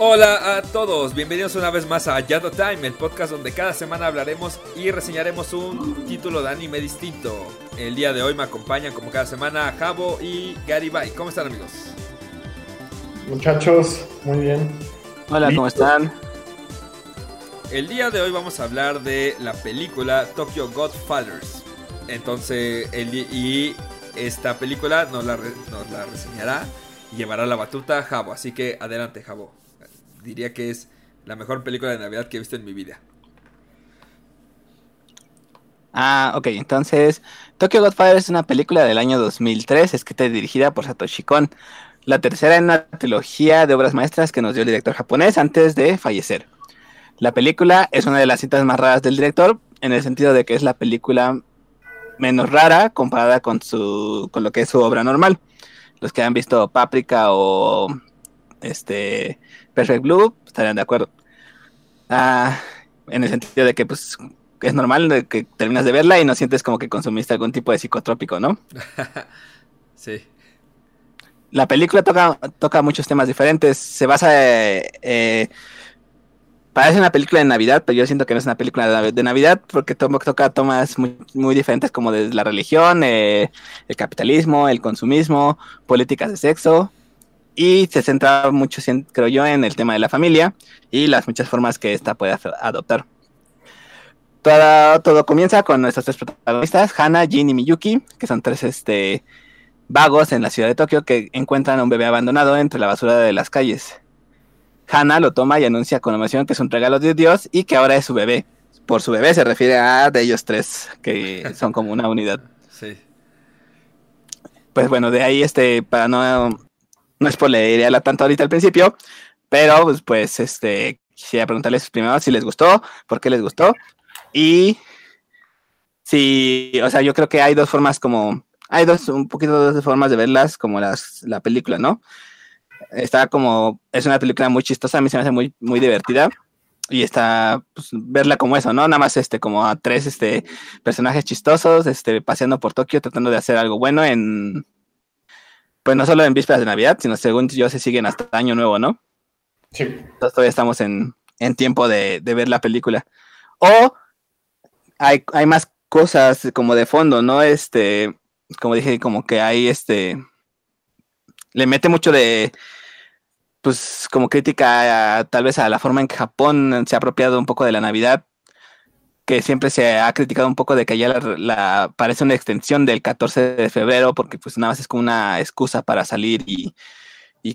Hola a todos, bienvenidos una vez más a Yato Time, el podcast donde cada semana hablaremos y reseñaremos un título de anime distinto. El día de hoy me acompañan como cada semana Jabo y Gary Bay. ¿Cómo están amigos? Muchachos, muy bien. Hola, ¿cómo están? El día de hoy vamos a hablar de la película Tokyo Godfathers. Entonces, el, y esta película nos la, nos la reseñará y llevará la batuta Jabo. Así que adelante, Jabo diría que es la mejor película de Navidad que he visto en mi vida. Ah, ok, entonces Tokyo Godfather es una película del año 2003, escrita y dirigida por Satoshi Kon, la tercera en una trilogía de obras maestras que nos dio el director japonés antes de fallecer. La película es una de las citas más raras del director, en el sentido de que es la película menos rara comparada con, su, con lo que es su obra normal. Los que han visto Paprika o este Perfect Blue, estarían de acuerdo. Ah, en el sentido de que pues es normal que terminas de verla y no sientes como que consumiste algún tipo de psicotrópico, ¿no? sí. La película toca, toca muchos temas diferentes. Se basa. Eh, parece una película de Navidad, pero yo siento que no es una película de Navidad porque toca temas muy, muy, diferentes como de la religión, eh, el capitalismo, el consumismo, políticas de sexo, y se centra mucho, creo yo, en el tema de la familia y las muchas formas que ésta puede adoptar. Todo, todo comienza con nuestros tres protagonistas, Hana, Jin y Miyuki, que son tres este, vagos en la ciudad de Tokio que encuentran a un bebé abandonado entre la basura de las calles. Hana lo toma y anuncia con emoción que es un regalo de Dios y que ahora es su bebé. Por su bebé se refiere a de ellos tres, que son como una unidad. Sí. Pues bueno, de ahí, este, para no no es por leerla tanto ahorita al principio, pero pues, pues este, quisiera preguntarles primero si les gustó, por qué les gustó. Y si, o sea, yo creo que hay dos formas como, hay dos, un poquito de formas de verlas como las, la película, ¿no? Está como, es una película muy chistosa, a mí se me hace muy, muy divertida. Y está, pues, verla como eso, ¿no? Nada más, este, como a tres, este, personajes chistosos, este, paseando por Tokio, tratando de hacer algo bueno en, pues no solo en vísperas de Navidad, sino según yo se siguen hasta Año Nuevo, ¿no? Sí. Entonces todavía estamos en, tiempo de, ver la película. O hay, hay más cosas como de fondo, ¿no? Este, como dije, como que hay este, le mete mucho de, pues como crítica tal vez a la forma en que Japón se ha apropiado un poco de la Navidad que siempre se ha criticado un poco de que ya la, parece una extensión del 14 de febrero, porque pues nada más es como una excusa para salir y,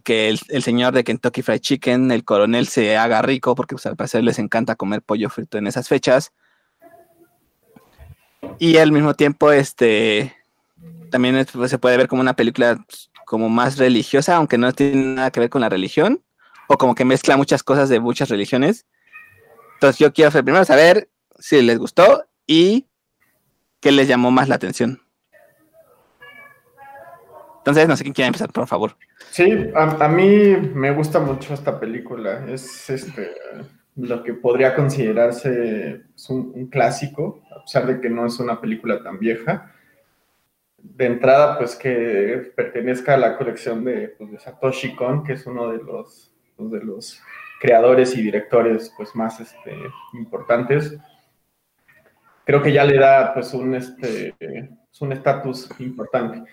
que el, señor de Kentucky Fried Chicken, el coronel, se haga rico, porque pues, al parecer les encanta comer pollo frito en esas fechas. Y al mismo tiempo, este, también pues, se puede ver como una película como más religiosa, aunque no tiene nada que ver con la religión, o como que mezcla muchas cosas de muchas religiones. Entonces yo quiero primero saber si les gustó y qué les llamó más la atención. Entonces, no sé quién quiere empezar, por favor. Sí, a, mí me gusta mucho esta película. Es este lo que podría considerarse pues, un, clásico, a pesar de que no es una película tan vieja. De entrada, pues que pertenezca a la colección de, pues, Satoshi Kon, que es uno de los, de los creadores y directores pues, más este, importantes creo que ya le da pues un este un estatus importante.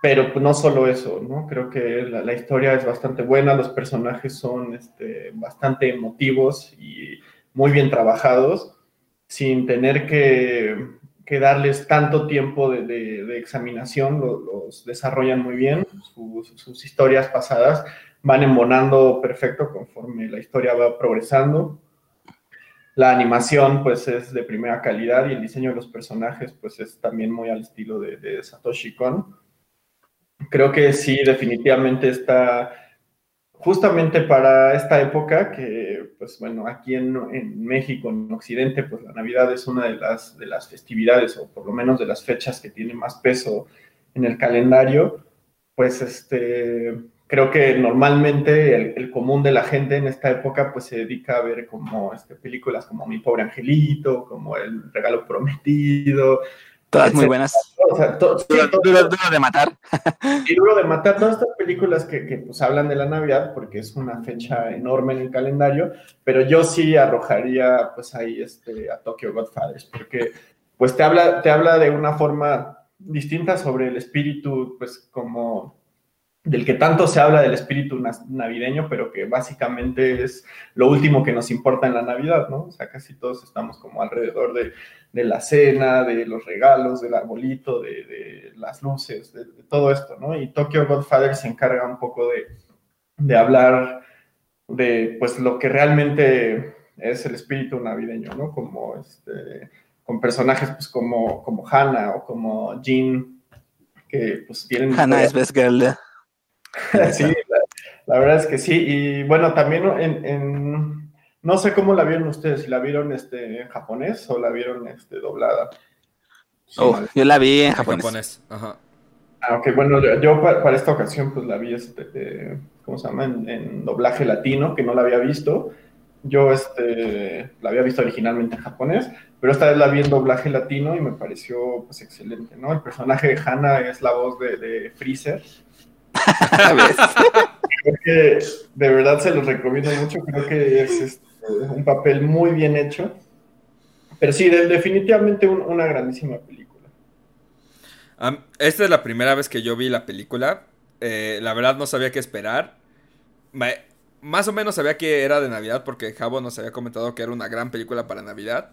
Pero pues, no solo eso, ¿no? Creo que la, historia es bastante buena, los personajes son este, bastante emotivos y muy bien trabajados, sin tener que, que darles tanto tiempo de, de, examinación, los, desarrollan muy bien, sus, sus historias pasadas van embonando perfecto conforme la historia va progresando la animación pues es de primera calidad y el diseño de los personajes pues es también muy al estilo de, Satoshi Kon. Creo que sí, definitivamente está justamente para esta época que pues bueno, aquí en, en, México, en Occidente, pues la Navidad es una de las, de las festividades o por lo menos de las fechas que tiene más peso en el calendario, pues este creo que normalmente el, común de la gente en esta época pues se dedica a ver como este, películas como Mi pobre angelito, como El regalo prometido, Todas muy buenas. O sea, to- sí, Duro, to- duro- duro de matar. Y duro de matar todas estas películas que, que, pues, hablan de la Navidad, porque es una fecha enorme en el calendario, pero yo sí arrojaría pues ahí este, a Tokyo Godfathers, porque pues te habla, te habla de una forma distinta sobre el espíritu, pues como del que tanto se habla del espíritu navideño, pero que básicamente es lo último que nos importa en la Navidad, ¿no? O sea, casi todos estamos como alrededor de, de la cena, de los regalos, del arbolito, de, de las luces, de, de todo esto, ¿no? Y Tokyo Godfather se encarga un poco de, de hablar de, pues, lo que realmente es el espíritu navideño, ¿no? Como, este, con personajes, pues, como, como Hannah o como Jean, que, pues, tienen... Hannah es best girl. Sí, la, la verdad es que sí. Y bueno, también en, en- no sé cómo la vieron ustedes, si la vieron este, en japonés o la vieron este, doblada. Sí, Oh, yo la vi en japonés. japonés. Ajá. Ah, ok, bueno, yo- yo pa- para, esta ocasión pues la vi, este, eh, ¿cómo se llama? En, en doblaje latino, que no la había visto. Yo este, la había visto originalmente en japonés, pero esta vez la vi en doblaje latino y me pareció pues excelente, ¿no? El personaje de Hannah es la voz de, de Freezer. Creo que de verdad se los recomiendo mucho. Creo que es este, un papel muy bien hecho. Pero sí, de- definitivamente un- una grandísima película. Esta es la primera vez que yo vi la película. Eh, la verdad no sabía qué esperar. Más o menos sabía que era de Navidad porque Javo nos había comentado que era una gran película para Navidad.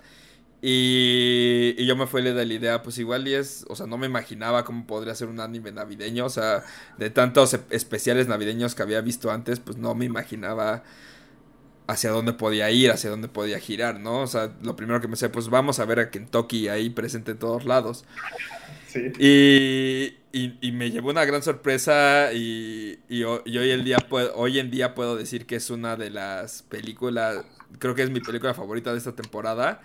Y, y yo me fui de la idea, pues igual y es, o sea, no me imaginaba cómo podría ser un anime navideño, o sea, de tantos e- especiales navideños que había visto antes, pues no me imaginaba hacia dónde podía ir, hacia dónde podía girar, ¿no? O sea, lo primero que me sé, pues vamos a ver a Kentucky ahí presente en todos lados. Sí. Y, y- y me llevó una gran sorpresa y, y ho- y hoy, el día hoy en día puedo decir que es una de las películas, creo que es mi película favorita de esta temporada.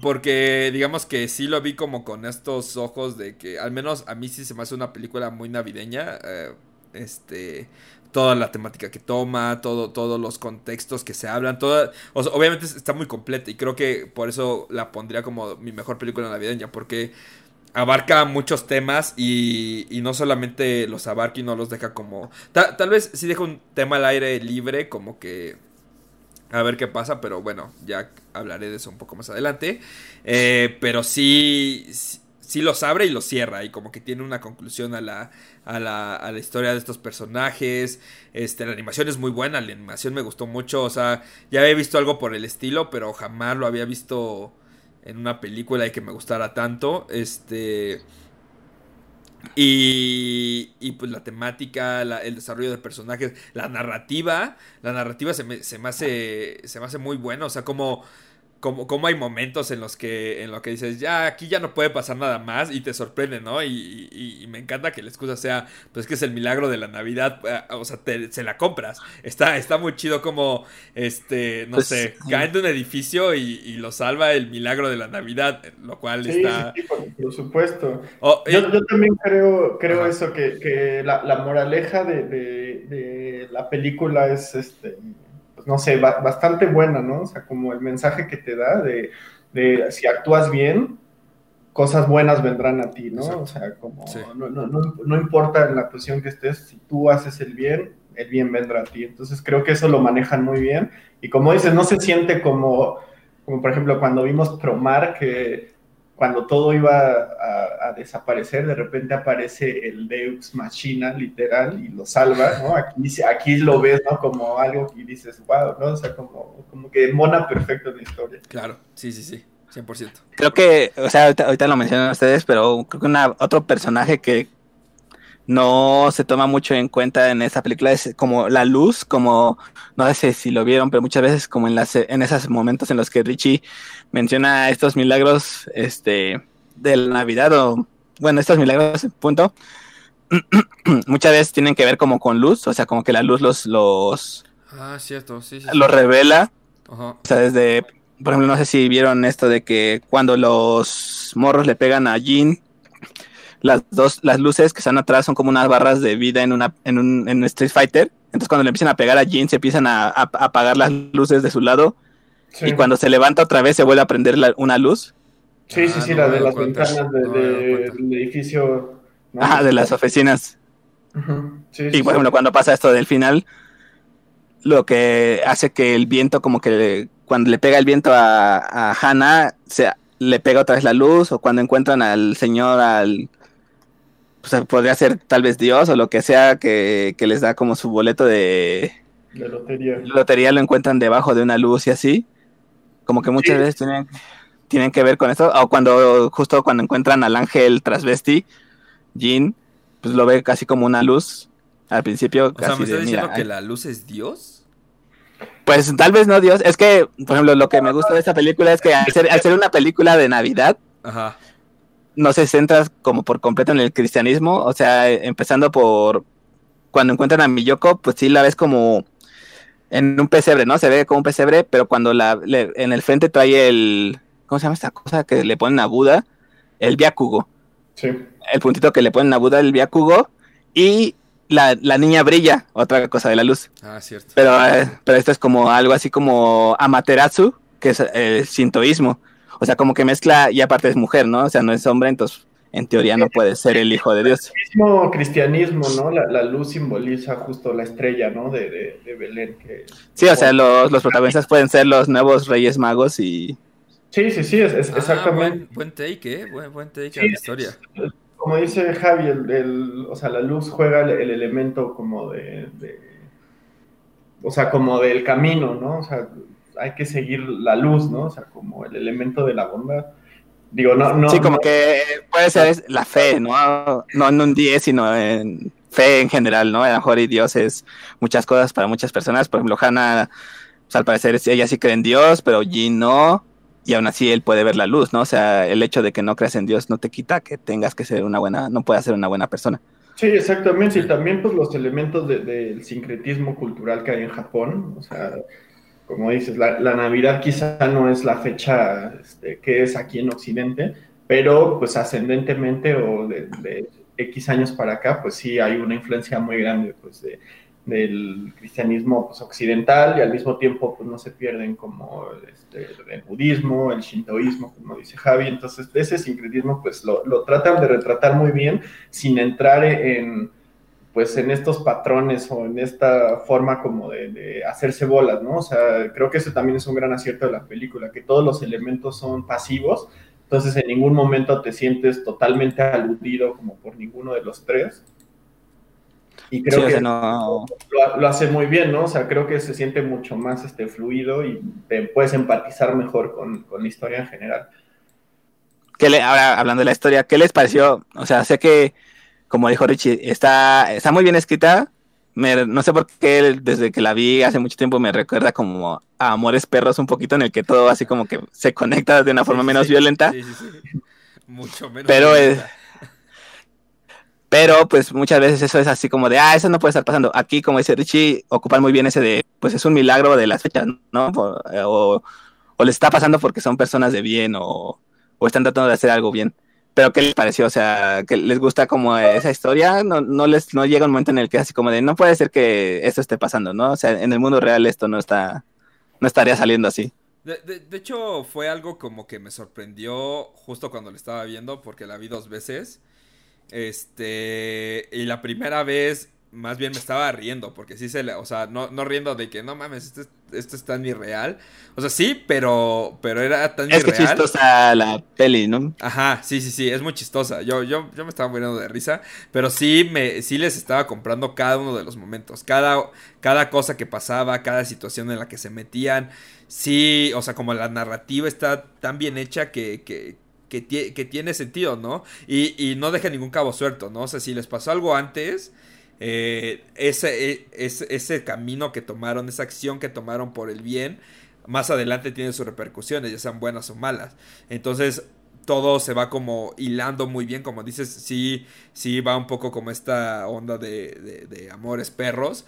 Porque digamos que sí lo vi como con estos ojos de que al menos a mí sí se me hace una película muy navideña. eh, este, toda la temática que toma, todo, todos los contextos que se hablan, toda, obviamente está muy completa y creo que por eso la pondría como mi mejor película navideña, porque abarca muchos temas y, y no solamente los abarca y no los deja como... ta- tal vez sí deja un tema al aire libre, como que... A ver qué pasa, pero bueno, ya hablaré de eso un poco más adelante. Eh, pero sí, sí, los abre y los cierra y como que tiene una conclusión a la, a la, a la historia de estos personajes. Este, la animación es muy buena, la animación me gustó mucho. O sea, ya había visto algo por el estilo, pero jamás lo había visto en una película y que me gustara tanto. Este. Y, y pues la temática, la- el desarrollo de personajes, la narrativa, la narrativa se me, se hace, se me hace muy buena, o sea, como, como, como hay momentos en los que, en lo que dices, ya aquí ya no puede pasar nada más y te sorprende, ¿no? Y, y- y me encanta que la excusa sea, pues que es el milagro de la Navidad, eh, o sea, te- se la compras. Está, está muy chido como, este, no Pues, sé, sí. caen de un edificio y, y lo salva el milagro de la Navidad, lo cual Sí, está... sí, sí, por, por supuesto. Oh, Yo, eh, yo también creo, creo Ajá. eso, que, que la, la moraleja de, de- de la película es, este, no sé, ba- bastante buena, ¿no? O sea, como el mensaje que te da de, de si actúas bien, cosas buenas vendrán a ti, ¿no? Exacto. O sea, como Sí. no, no, no, no importa en la posición que estés, si tú haces el bien, el bien vendrá a ti. Entonces creo que eso lo manejan muy bien. Y como dices, no se siente como, como por ejemplo, cuando vimos Promar, que cuando todo iba a, a desaparecer, de repente aparece el Deus Machina, literal, y lo salva, ¿no? Aquí, aquí lo ves, ¿no? Como algo que dices, wow, ¿no? O sea, como, como que mona perfecto en la historia. Claro, sí, sí, sí, 100%. Creo que, o sea, ahorita, ahorita lo mencionan ustedes, pero creo que una, otro personaje que no se toma mucho en cuenta en esa película es como la luz, como, no sé si lo vieron, pero muchas veces como en, las, en esos momentos en los que Richie menciona estos milagros este, de la Navidad o, bueno, estos milagros, punto, muchas veces tienen que ver como con luz, o sea, como que la luz los, los, Ah, cierto, sí, sí. los revela Ajá. o sea, desde, por ejemplo, no sé si vieron esto de que cuando los morros le pegan a Jean, las dos, las luces que están atrás son como unas barras de vida en una, en un, en un Street Fighter. Entonces cuando le empiezan a pegar a Jean se empiezan a, a- a apagar las luces de su lado Sí. y cuando se levanta otra vez se vuelve a prender la- una luz. Sí, sí, Ah, sí, no la de las cuenta, ventanas de- de- del edificio. ¿no? Ah, de las oficinas. Sí, Y sí, por sí. ejemplo, cuando pasa esto del final, lo que hace que el viento, como que le- cuando le pega el viento a, a Hannah, se, le pega otra vez la luz, o cuando encuentran al señor, al. Pues podría ser tal vez Dios o lo que sea que, que les da como su boleto de De lotería. lotería, lo encuentran debajo de una luz y así. Como que muchas Sí. veces tienen, tienen que ver con eso. O cuando, justo cuando encuentran al ángel transvesti, Jean, pues lo ve casi como una luz al principio. O sea, ¿me estás de, diciendo mira, que la luz es Dios? Pues tal vez no, Dios. Es que, por ejemplo, lo que me gusta de esta película es que al ser, al ser una película de Navidad, Ajá. no se centra como por completo en el cristianismo. O sea, empezando por cuando encuentran a Miyoko, pues sí la ves como en un pesebre, ¿no? Se ve como un pesebre, pero cuando la le- en el frente trae el. ¿Cómo se llama esta cosa que le ponen a Buda? El Byakugo. Sí. El puntito que le ponen a Buda, el Byakugo. Y la, la niña brilla, otra cosa de la luz. Ah, cierto. Pero, eh, pero esto es como algo así como Amaterasu, que es el sintoísmo. O sea, como que mezcla, y aparte es mujer, ¿no? O sea, no es hombre, entonces en teoría no puede ser el hijo de Dios. mismo cristianismo, ¿no? La, la luz simboliza justo la estrella, ¿no? De, de, de Belén. Que... Sí, o sea, los, los protagonistas pueden ser los nuevos Reyes Magos y... Sí, sí, sí, es, es- Ah, exactamente. buen, buen take, ¿eh? Buen, buen take Sí, a la historia. Como dice Javi, el, el- o sea, la luz juega el, el elemento como de, de- o sea, como del camino, ¿no? O sea, hay que seguir la luz, ¿no? O sea, como el elemento de la bondad. Digo, no, no. sí, como no- que puede ser la fe, ¿no? No en un 10, sino en fe en general, ¿no? A lo mejor y Dios es muchas cosas para muchas personas. Por ejemplo, Hannah, pues, al parecer ella sí cree en Dios, pero Jin no. Y aún así él puede ver la luz, ¿no? O sea, el hecho de que no creas en Dios no te quita que tengas que ser una buena, no puedas ser una buena persona. Sí, exactamente. Y también, pues, los elementos de- del sincretismo cultural que hay en Japón. O sea, como dices, la, Navidad quizá no es la fecha este, que es aquí en Occidente, pero, pues, ascendentemente o de, X años para acá, pues sí hay una influencia muy grande, pues, de- del cristianismo pues, occidental y al mismo tiempo pues no se pierden como este, el budismo, el shintoísmo, como dice Javi, entonces ese sincretismo pues lo tratan de retratar muy bien sin entrar en pues en estos patrones o en esta forma como de, de hacerse bolas, ¿no? O sea, creo que eso también es un gran acierto de la película, que todos los elementos son pasivos, entonces en ningún momento te sientes totalmente aludido como por ninguno de los tres. Y creo Sí, o que sea, no... lo, lo hace muy bien, ¿no? O sea, creo que se siente mucho más este, fluido y te puedes empatizar mejor con, con la historia en general. ¿Qué le, ahora hablando de la historia, ¿qué les pareció? O sea, sé que, como dijo Richie, está, está muy bien escrita. Me- no sé por qué desde que la vi hace mucho tiempo me recuerda como a Amores Perros un poquito en el que todo así como que se conecta de una forma Sí, menos sí, violenta. Sí. Mucho menos. Pero, violenta. Pero pues muchas veces eso es así como de, ah, eso no puede estar pasando. Aquí, como dice Richie, ocupan muy bien ese de, pues es un milagro de las fechas, ¿no? Eh, o, o les está pasando porque son personas de bien o, o están tratando de hacer algo bien. Pero ¿qué les pareció? O sea, ¿que les gusta como esa historia? No, no les no llega un momento en el que así como de, no puede ser que esto esté pasando, ¿no? O sea, en el mundo real esto no está, no estaría saliendo así. De hecho, fue algo como que me sorprendió justo cuando lo estaba viendo, porque la vi dos veces. Este, y la primera vez, más bien me estaba riendo, porque sí se le, o sea, no, no riendo de que no mames, esto, es- esto es tan irreal. O sea, sí, pero, pero era tan Es que irreal. chistosa la peli, ¿no? Ajá, sí, sí, sí, es muy chistosa. Yo, yo, yo me estaba muriendo de risa, pero sí me, sí les estaba comprando cada uno de los momentos, cada, cada cosa que pasaba, cada situación en la que se metían. Sí, o sea, como la narrativa está tan bien hecha que, que, que, tie- que tiene sentido, ¿no? Y, y no deja ningún cabo suelto, ¿no? O sea, si les pasó algo antes, eh, ese, e- ese, camino que tomaron, esa acción que tomaron por el bien, más adelante tiene sus repercusiones, ya sean buenas o malas. Entonces, todo se va como hilando muy bien, como dices, sí, sí va un poco como esta onda de, de, amores perros,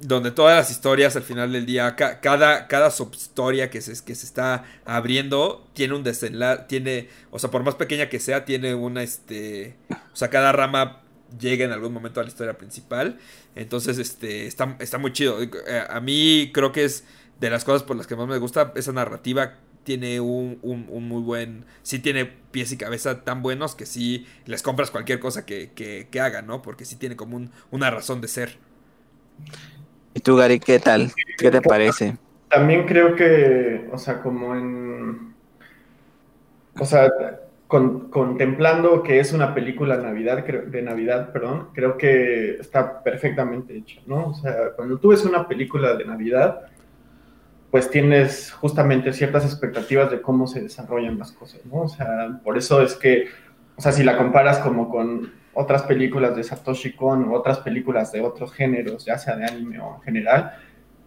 donde todas las historias al final del día, ca- cada, cada subhistoria que se, que se está abriendo tiene un desenlace, tiene, o sea, por más pequeña que sea, tiene una, este, o sea, cada rama llega en algún momento a la historia principal, entonces, este, está, está muy chido. Eh, A mí creo que es de las cosas por las que más me gusta esa narrativa tiene un, un, muy buen, sí tiene pies y cabeza tan buenos que sí les compras cualquier cosa que, que, que hagan, ¿no? Porque sí tiene como una razón de ser. ¿Y tú, Gary, qué tal? ¿Qué te parece? También creo que, o sea, como en... O sea, contemplando que es una película Navidad, de Navidad, perdón, creo que está perfectamente hecha, ¿no? O sea, cuando tú ves una película de Navidad, pues tienes justamente ciertas expectativas de cómo se desarrollan las cosas, ¿no? O sea, por eso es que, o sea, si la comparas como con otras películas de Satoshi Kon o otras películas de otros géneros, ya sea de anime o en general,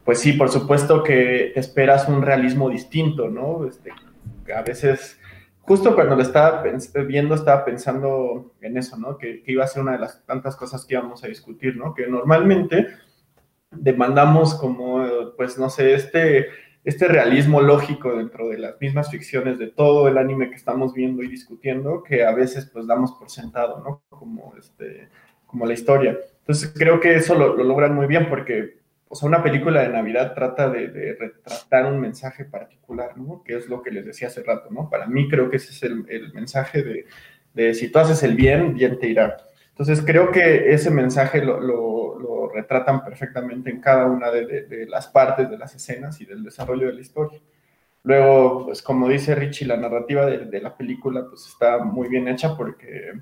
pues sí, por supuesto que esperas un realismo distinto, ¿no? Este, a veces, justo cuando lo estaba viendo, estaba pensando en eso, ¿no? Que, iba a ser una de las tantas cosas que íbamos a discutir, ¿no? Que normalmente demandamos como, pues no sé, este, este realismo lógico dentro de las mismas ficciones de todo el anime que estamos viendo y discutiendo, que a veces pues damos por sentado, ¿no? Como, este, como la historia. Entonces creo que eso lo, logran muy bien porque, o sea, una película de Navidad trata de, retratar un mensaje particular, ¿no? Que es lo que les decía hace rato, ¿no? Para mí creo que ese es el, el mensaje de, de si tú haces el bien, bien te irá. Entonces creo que ese mensaje lo, lo, retratan perfectamente en cada una de, las partes de las escenas y del desarrollo de la historia. Luego, pues como dice Richie, la narrativa de, la película pues está muy bien hecha porque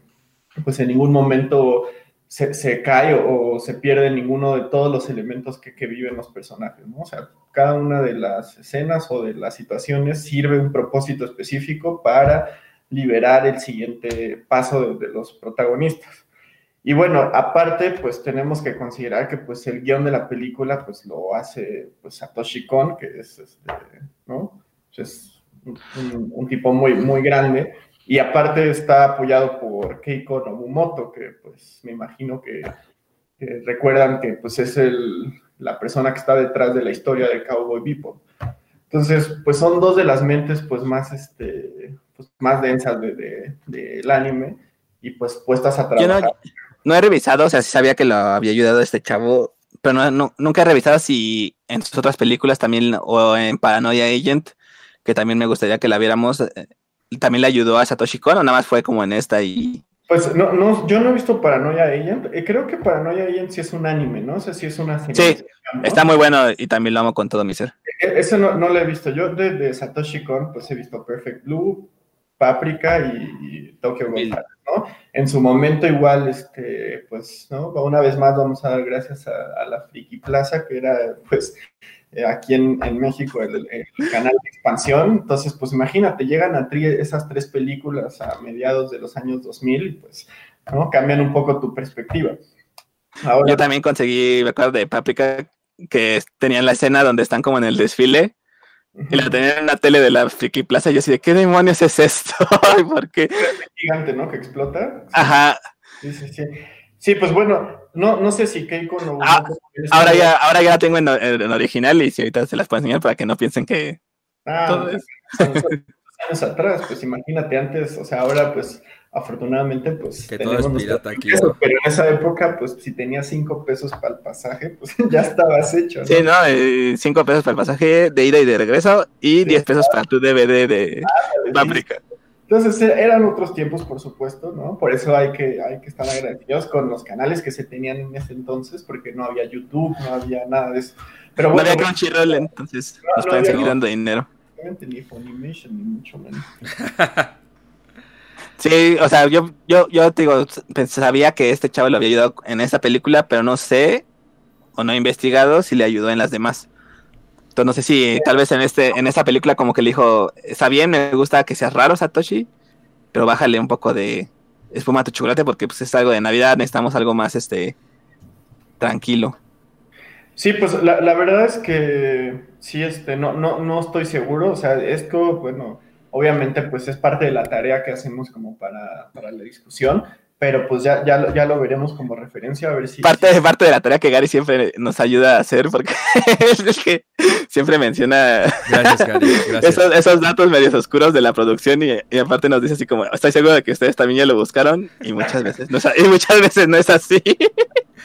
pues en ningún momento se, se cae o, se pierde ninguno de todos los elementos que, que, viven los personajes, ¿no? O sea, cada una de las escenas o de las situaciones sirve un propósito específico para liberar el siguiente paso de los protagonistas. Y bueno, aparte, pues tenemos que considerar que pues el guion de la película pues lo hace pues Satoshi Kon, que es este, ¿no? Es un, tipo muy, muy grande. Y aparte está apoyado por Keiko Nobumoto, que pues me imagino que, recuerdan que pues es el, la persona que está detrás de la historia de Cowboy Bebop. Entonces, pues son dos de las mentes pues más, este, pues, más densas del de, de, anime y pues puestas a trabajar no he revisado, o sea, sí sabía que lo había ayudado este chavo, pero no, nunca he revisado si en sus otras películas también, o en Paranoia Agent, que también me gustaría que la viéramos, eh, también le ayudó a Satoshi Kon, o nada más fue como en esta y... Pues no, no, yo no he visto Paranoia Agent, eh, creo que Paranoia Agent sí es un anime, ¿no? O sea, sí es una serie. Sí, está muy bueno y también lo amo con todo mi ser. E, eso no, no lo he visto, yo de, de Satoshi Kon pues he visto Perfect Blue, Paprika y, Tokyo Ghoul, ¿no? En su momento igual, este, pues, ¿no? Una vez más vamos a dar gracias a, la Friki Plaza, que era, pues, eh, aquí en, México el, canal de expansión. Entonces, pues imagínate, llegan a esas tres películas a mediados de los años 2000 y pues, ¿no? Cambian un poco tu perspectiva. Yo también conseguí, me acuerdo de Paprika, que tenían la escena donde están como en el desfile y la tenían en la tele de la Friki Plaza. Y yo así de, ¿qué demonios es esto? ¿Por qué? gigante, ¿no? Que explota. Ajá. Sí, sí, sí. Sí, pues bueno, no, no sé si Keiko no. Ah, ahora, ya, ahora ya la tengo en, en, original y si ahorita se las puedo enseñar para que no piensen que. Ah, todo es... años atrás, pues imagínate antes, o sea, ahora pues afortunadamente, pues. Que todo es pirata aquí. Pero en esa época, pues si tenías cinco pesos para el pasaje, pues ya estabas hecho. ¿no? Sí, no, eh, cinco pesos para el pasaje de ida y de regreso y diez pesos para tu DVD de ah, Entonces e, eran otros tiempos, por supuesto, ¿no? Por eso hay que, hay que estar agradecidos con los canales que se tenían en ese entonces, porque no había YouTube, no había nada de eso. Pero bueno, no había Crunchyroll, entonces nos pueden seguir dando dinero. Ni Funimation, ni mucho menos. Sí, o sea, yo, yo, yo te digo, sabía que este chavo le había ayudado en esta película, pero no sé, o no he investigado si le ayudó en las demás. Entonces no sé si tal vez en este, en esta película como que le dijo, está bien, me gusta que seas raro, Satoshi, pero bájale un poco de espuma a tu chocolate porque pues es algo de Navidad, necesitamos algo más este tranquilo. Sí, pues la, la verdad es que sí, este, no, no, no estoy seguro. O sea, esto, bueno, Obviamente, pues es parte de la tarea que hacemos como para, la discusión, pero pues ya, ya, ya lo veremos como referencia a ver si... Parte, de parte de la tarea que Gary siempre nos ayuda a hacer, porque es que siempre menciona gracias, Gary, Esos, datos medios oscuros de la producción y, aparte nos dice así como, estoy seguro de que ustedes también ya lo buscaron y muchas veces no, y muchas veces no es así.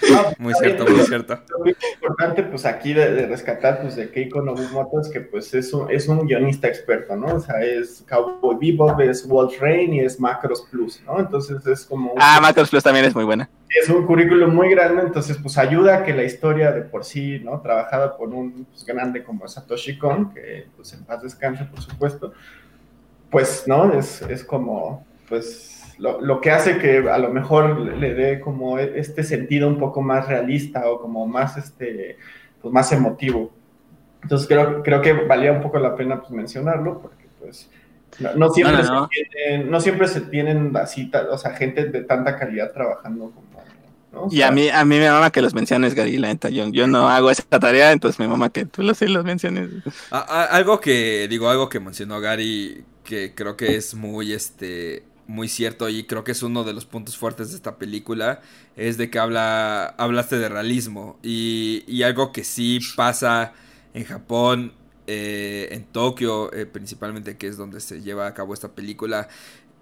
muy cierto, muy cierto. Lo importante, pues aquí de, rescatar, pues de Keiko Nobumoto es que, pues es un, es un guionista experto, ¿no? O sea, es Cowboy Bebop, es Wolf Rain y es Macros Plus, ¿no? Entonces es como... Ah, Macros Plus también es muy buena. Es un currículum muy grande, entonces pues ayuda a que la historia de por sí, ¿no? Trabajada por un pues, grande como Satoshi Kon, que pues en paz descanse, por supuesto, pues, ¿no? Es, es como, pues lo, que hace que a lo mejor le dé como este sentido un poco más realista o como más, este, pues más emotivo. Entonces creo, creo que valía un poco la pena pues, mencionarlo porque pues no, siempre, Se tienen, no siempre se tienen así, o sea, gente de tanta calidad trabajando como... y a mí, a mí me mama que los menciones, Gary, la neta, yo, yo no hago esa tarea, entonces me mama que tú los, los menciones. algo que, digo, algo que mencionó Gary, que creo que es muy, este, muy cierto y creo que es uno de los puntos fuertes de esta película, es de que habla, hablaste de realismo. Y, y algo que sí pasa en Japón, eh, en Tokio eh, principalmente, que es donde se lleva a cabo esta película,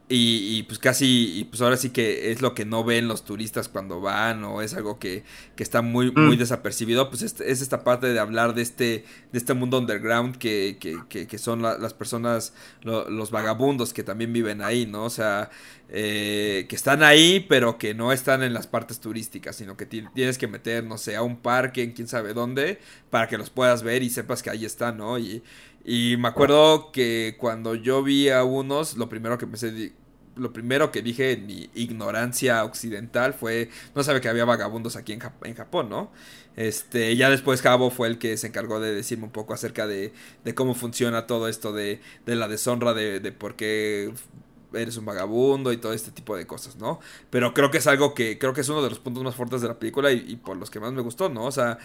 y, pues casi, y pues ahora sí que es lo que no ven los turistas cuando van o es algo que, que está muy, muy mm. desapercibido, pues es, es, esta parte de hablar de este, de este mundo underground que, que, que, son las personas, los vagabundos que también viven ahí, ¿no? O sea, eh, que están ahí pero que no están en las partes turísticas, sino que tienes que meter, no sé, a un parque en quién sabe dónde para que los puedas ver y sepas que ahí están, ¿no? Y, y me acuerdo que cuando yo vi a unos, lo primero que pensé, lo primero que dije en mi ignorancia occidental fue, no sabe que había vagabundos aquí en, en Japón, ¿no? Este, ya después Cabo fue el que se encargó de decirme un poco acerca de, de cómo funciona todo esto de, de la deshonra, de, de por qué eres un vagabundo y todo este tipo de cosas, ¿no? Pero creo que es algo que creo que es uno de los puntos más fuertes de la película y, y, por los que más me gustó, ¿no? O sea,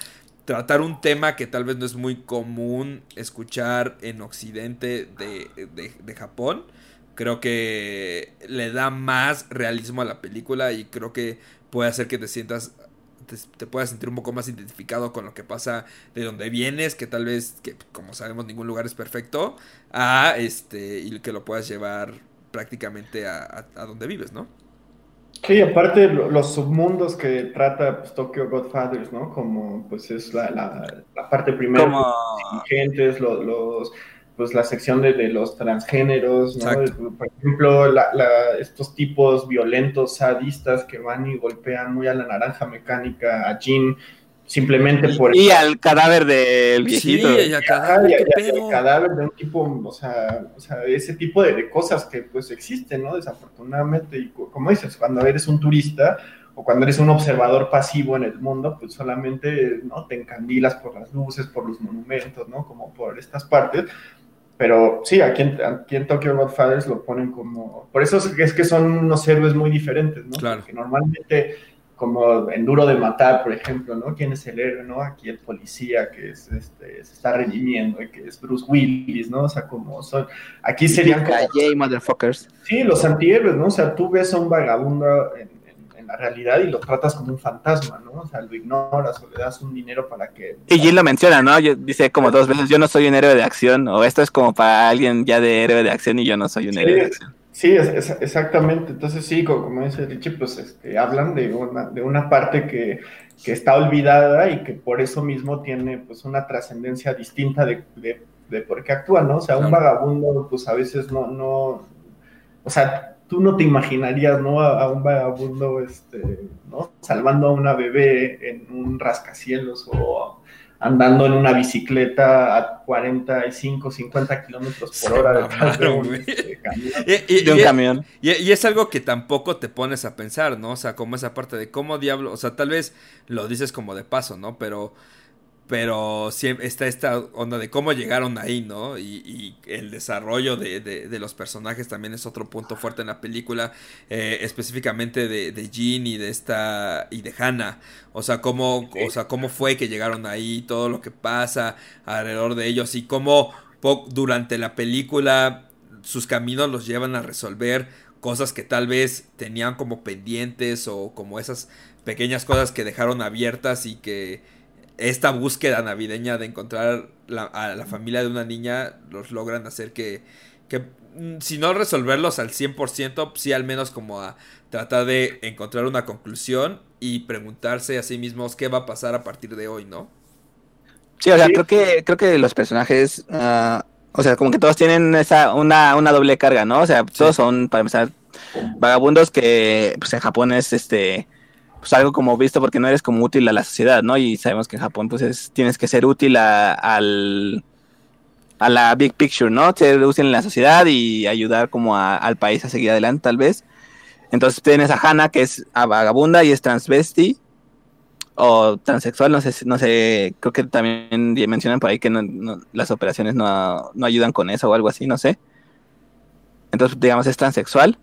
tratar un tema que tal vez no es muy común escuchar en Occidente de, de, Japón creo que le da más realismo a la película y creo que puede hacer que te sientas te, puedas sentir un poco más identificado con lo que pasa de donde vienes, que tal vez, que como sabemos ningún lugar es perfecto, a este, y que lo puedas llevar prácticamente a, a, donde vives, ¿no? Sí, aparte los submundos que trata pues, Tokyo Godfathers, ¿no? Como pues es la, la, parte primera, Como... los, los pues la sección de, de los transgéneros, ¿no? Por ejemplo, la, estos tipos violentos, sadistas que van y golpean muy a la naranja mecánica, a Jean, simplemente por... Y al cadáver del viejito. Sí, y, al cadáver, cadáver de un tipo, o sea, o sea ese tipo de, cosas que pues existen, ¿no? Desafortunadamente, y como dices, cuando eres un turista o cuando eres un observador pasivo en el mundo, pues solamente, ¿no? Te encandilas por las luces, por los monumentos, ¿no? Como por estas partes, pero sí, aquí en, aquí en Tokyo Godfathers lo ponen como... Por eso es que son unos héroes muy diferentes, ¿no? Claro. Porque normalmente, como en Duro de Matar, por ejemplo, ¿no? ¿Quién es el héroe, no? Aquí el policía que es, este, se está redimiendo, y que es Bruce Willis, ¿no? O sea, como son... Aquí serían como... motherfuckers. Sí, los antihéroes, ¿no? O sea, tú ves a un vagabundo en, la realidad y lo tratas como un fantasma, ¿no? O sea, lo ignoras o le das un dinero para que... Y Jill lo menciona, ¿no? dice como dos veces, yo no soy un héroe de acción, o esto es como para alguien ya de héroe de acción y yo no soy un héroe de acción. Sí, es, exactamente. Entonces sí, como, dice Richie, pues este, hablan de una, de una parte que, que, está olvidada y que por eso mismo tiene pues una trascendencia distinta de, de, por qué actúa, ¿no? O sea, un vagabundo pues a veces no, no, o sea, tú no te imaginarías, ¿no? A, un vagabundo, este, ¿no? Salvando a una bebé en un rascacielos o andando en una bicicleta a 45, 50 kilómetros por hora detrás de un, camión. Y, Y, es algo que tampoco te pones a pensar, ¿no? O sea, como esa parte de cómo diablo, o sea, tal vez lo dices como de paso, ¿no? Pero pero siempre está esta onda de cómo llegaron ahí, ¿no? Y, el desarrollo de, los personajes también es otro punto fuerte en la película, eh, específicamente de, de Jean y de esta y de Hannah. O sea, cómo, o sea, cómo fue que llegaron ahí, todo lo que pasa alrededor de ellos y cómo durante la película sus caminos los llevan a resolver cosas que tal vez tenían como pendientes o como esas pequeñas cosas que dejaron abiertas y que esta búsqueda navideña de encontrar a la familia de una niña los logran hacer que, que mm, si no resolverlos al 100%, sí al menos como a tratar de encontrar una conclusión y preguntarse a sí mismos qué va a pasar a partir de hoy, ¿no? Sí, o sea, creo que creo que los personajes, ah, o sea, como que todos tienen esa una, una doble carga, ¿no? O sea, todos son, para empezar, vagabundos que pues en Japón es este pues algo como visto porque no eres como útil a la sociedad, ¿no? Y sabemos que en Japón pues es, tienes que ser útil a, al a la big picture, ¿no? Ser útil en la sociedad y ayudar como al país a seguir adelante tal vez. Entonces tienes a Hannah que es vagabunda y es transvesti o transexual, no sé, no sé, creo que también mencionan por ahí que las operaciones no, no ayudan con eso o algo así, no sé. Entonces, digamos, es transexual.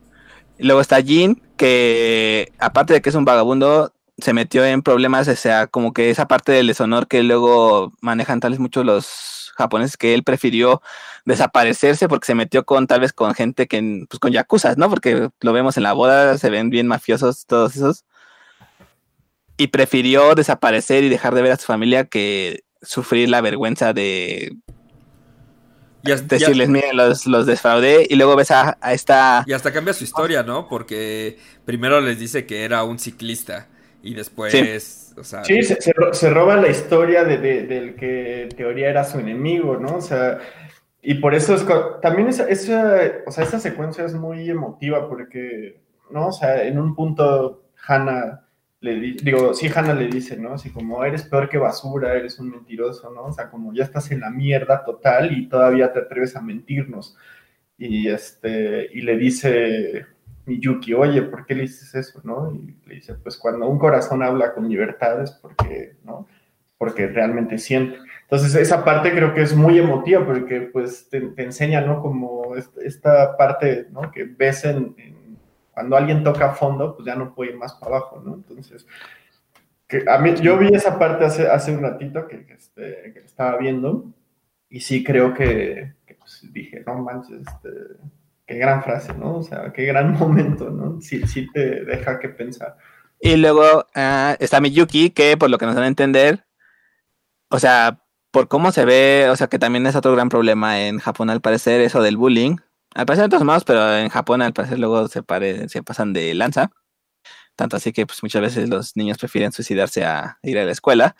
Luego está Jean, que aparte de que es un vagabundo, se metió en problemas, o sea, como que esa parte del deshonor que luego manejan tales muchos los japoneses, que él prefirió desaparecerse porque se metió con tal vez con gente que, pues con yakuzas, ¿no? Porque lo vemos en la boda, se ven bien mafiosos todos esos. Y prefirió desaparecer y dejar de ver a su familia que sufrir la vergüenza de decirles, miren, los, los, defraudé y luego ves a, esta... Y hasta cambia su historia, ¿no? Porque primero les dice que era un ciclista y después... Sí, o sea, sí se, roba la historia de, del que en teoría era su enemigo, ¿no? O sea, y por eso es... También esa, esa, o sea, esa secuencia es muy emotiva porque, ¿no? O sea, en un punto Hannah le digo, sí, Hannah le dice, ¿no? Así como eres peor que basura, eres un mentiroso, ¿no? O sea, como ya estás en la mierda total y todavía te atreves a mentirnos. Y este, y le dice Miyuki, oye, ¿por qué le dices eso, no? Y le dice, pues cuando un corazón habla con libertad es porque, ¿no? Porque realmente siente. Entonces, esa parte creo que es muy emotiva porque, pues, te, enseña, ¿no? Como esta parte, ¿no? Que ves en cuando alguien toca fondo, pues ya no puede ir más para abajo, ¿no? Entonces, que a mí, yo vi esa parte hace, hace un ratito que, este, estaba viendo y sí creo que, pues, dije, no manches, este, qué gran frase, ¿no? O sea, qué gran momento, ¿no? Sí, sí te deja que pensar. Y luego uh, está Miyuki, que por lo que nos dan a entender, o sea, por cómo se ve, o sea, que también es otro gran problema en Japón al parecer, eso del bullying, al parecer en todos lados, pero en Japón al parecer luego se, se pasan de lanza. Tanto así que pues muchas veces los niños prefieren suicidarse a ir a la escuela.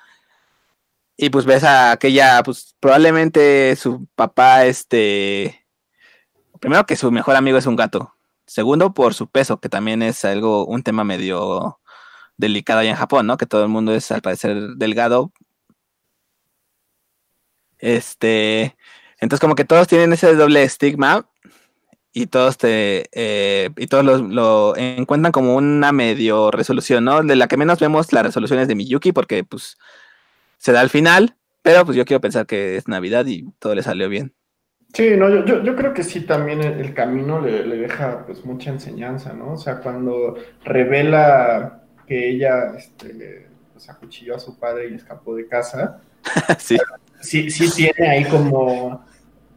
Y pues ves a aquella, pues probablemente su papá, este, primero que su mejor amigo es un gato. Segundo, por su peso, que también es algo, un tema medio delicado allá en Japón, ¿no? Que todo el mundo es al parecer delgado. Este, entonces como que todos tienen ese doble estigma y todos te eh, y todos lo, encuentran como una medio resolución, ¿no? De la que menos vemos las resoluciones de Miyuki porque pues se da al final, pero pues yo quiero pensar que es Navidad y todo le salió bien. Sí, no, yo, yo, creo que sí también el, camino le, deja pues mucha enseñanza, ¿no? O sea, cuando revela que ella este, pues, acuchilló a su padre y escapó de casa, sí. sí, sí tiene ahí como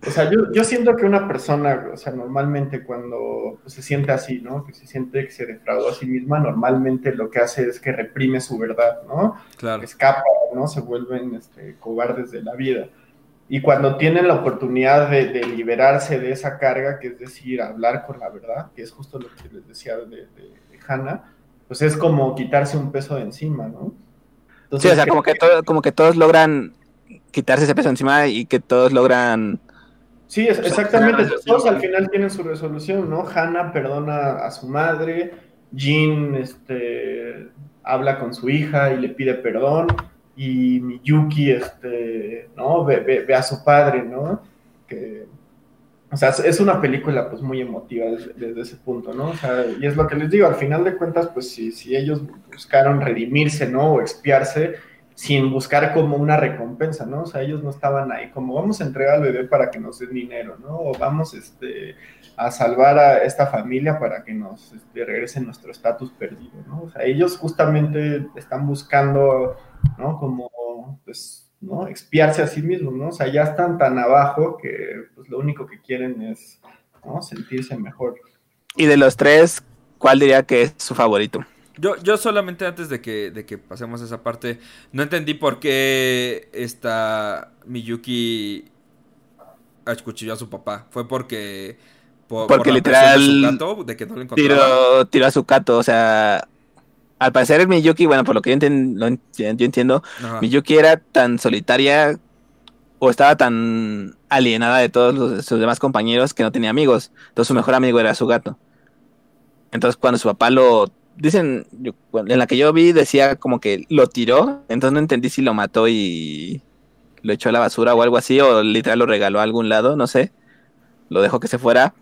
o sea, yo, yo siento que una persona, o sea, normalmente cuando se siente así, ¿no? Que se siente que se defraudó a sí misma, normalmente lo que hace es que reprime su verdad, ¿no? Claro. Escapa, ¿no? Se vuelven este, cobardes de la vida. Y cuando tienen la oportunidad de, liberarse de esa carga, que es decir, hablar con la verdad, que es justo lo que les decía de, de, Hannah, pues es como quitarse un peso de encima, ¿no? sí, o sea, como que, como que todos logran quitarse ese peso encima y que todos logran Sí, exactamente. Todos al final tienen su resolución, ¿no? Hannah perdona a su madre, Jean este, habla con su hija y le pide perdón, y Miyuki este, ¿no? Ve, a su padre, ¿no? Que, o sea, es una película pues muy emotiva desde, ese punto, ¿no? O sea, y es lo que les digo, al final de cuentas, pues si, si ellos buscaron redimirse, ¿no? O expiarse, sin buscar como una recompensa, ¿no? O sea, ellos no estaban ahí como vamos a entregar al bebé para que nos den dinero, ¿no? O vamos este, a salvar a esta familia para que nos este, regresen nuestro estatus perdido, ¿no? O sea, ellos justamente están buscando, ¿no? Como, pues, ¿no? Expiarse a sí mismos, ¿no? O sea, ya están tan abajo que pues lo único que quieren es, ¿no? Sentirse mejor. Y de los tres, ¿cuál diría que es su favorito? Yo, yo solamente antes de que, de que pasemos a esa parte, no entendí por qué esta Miyuki acuchilló a su papá. Fue porque... Por, porque literal... de que no lo tiró, tiró a su gato, o sea... Al parecer el Miyuki, bueno, por lo que yo, yo entiendo, Miyuki era tan solitaria o estaba tan alienada de todos sus demás compañeros que no tenía amigos. Entonces su mejor amigo era su gato. Entonces cuando su papá lo dicen, en la que yo vi decía como que lo tiró, entonces no entendí si lo mató y lo echó a la basura o algo así, o literal lo regaló a algún lado, no sé, lo dejó que se fuera.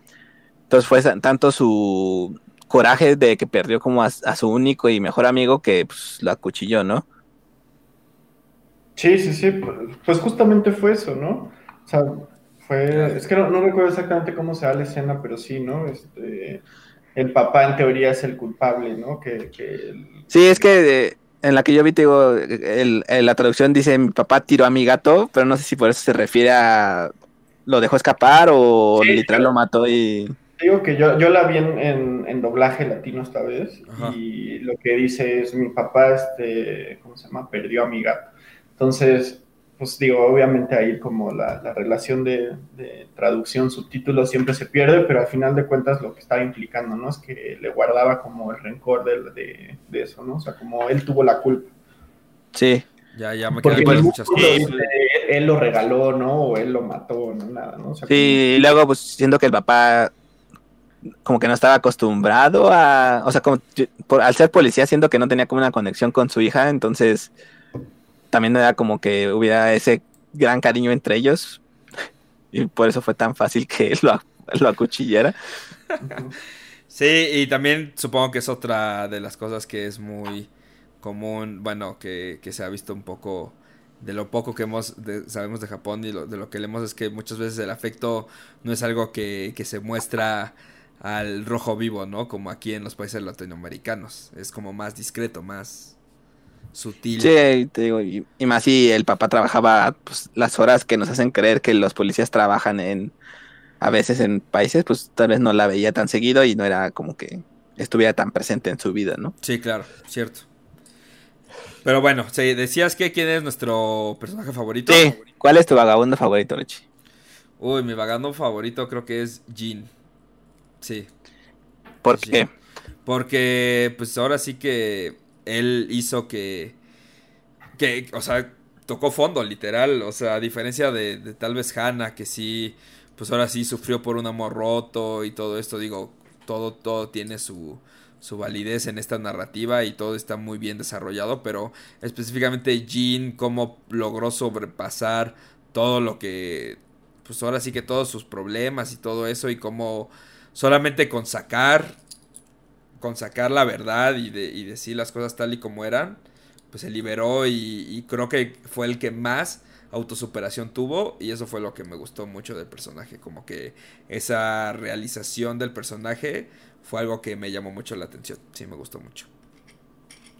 Entonces fue tanto su coraje de que perdió como a, su único y mejor amigo que pues, lo acuchilló, ¿no? Sí, sí, sí, pues justamente fue eso, ¿no? O sea, fue, es que no, no recuerdo exactamente cómo se da la escena, pero sí, ¿no? Este, el papá en teoría es el culpable, ¿no? Que, Sí, es que eh, en la que yo vi, te digo, el, la traducción dice mi papá tiró a mi gato, pero no sé si por eso se refiere a lo dejó escapar o literal lo mató y... Digo que yo, yo la vi en, doblaje latino esta vez y lo que dice es mi papá, este, ¿cómo se llama? Perdió a mi gato. Entonces, pues digo, obviamente ahí como la, relación de, traducción, subtítulo siempre se pierde, pero al final de cuentas lo que estaba implicando, ¿no? Es que le guardaba como el rencor de, de, eso, ¿no? O sea, como él tuvo la culpa. Sí. Ya, ya me quedé con muchas cosas. Él, lo regaló, ¿no? O él lo mató, no nada, ¿no? sí, y luego pues siento que el papá como que no estaba acostumbrado a, o sea, como por, al ser policía siento que no tenía como una conexión con su hija, entonces también era como que hubiera ese gran cariño entre ellos. Y por eso fue tan fácil que lo, lo acuchillara. Sí, y también supongo que es otra de las cosas que es muy común, bueno, que, se ha visto un poco de lo poco que hemos sabemos de Japón y de lo que leemos es que muchas veces el afecto no es algo que, que se muestra al rojo vivo, ¿no? Como aquí en los países latinoamericanos. Es como más discreto, más sutil. Sí, te digo, y, más si el papá trabajaba pues, las horas que nos hacen creer que los policías trabajan en, a veces en países, pues tal vez no la veía tan seguido y no era como que estuviera tan presente en su vida, ¿no? Sí, claro, cierto. Pero bueno, sí, decías que quién es nuestro personaje favorito. Sí, ¿cuál es tu vagabundo favorito, Richie? Uy, mi vagabundo favorito creo que es Jean. Sí. ¿Por qué? Porque, pues ahora sí que él hizo que, que, o sea, tocó fondo, literal. O sea, a diferencia de, tal vez Hannah, que sí, pues ahora sí sufrió por un amor roto y todo esto, digo, todo, todo tiene su, su validez en esta narrativa y todo está muy bien desarrollado, pero específicamente Jean, cómo logró sobrepasar todo lo que, pues ahora sí que todos sus problemas y todo eso y cómo solamente con sacar con sacar la verdad y, de, y decir las cosas tal y como eran, pues se liberó y, creo que fue el que más autosuperación tuvo y eso fue lo que me gustó mucho del personaje, como que esa realización del personaje fue algo que me llamó mucho la atención, sí me gustó mucho.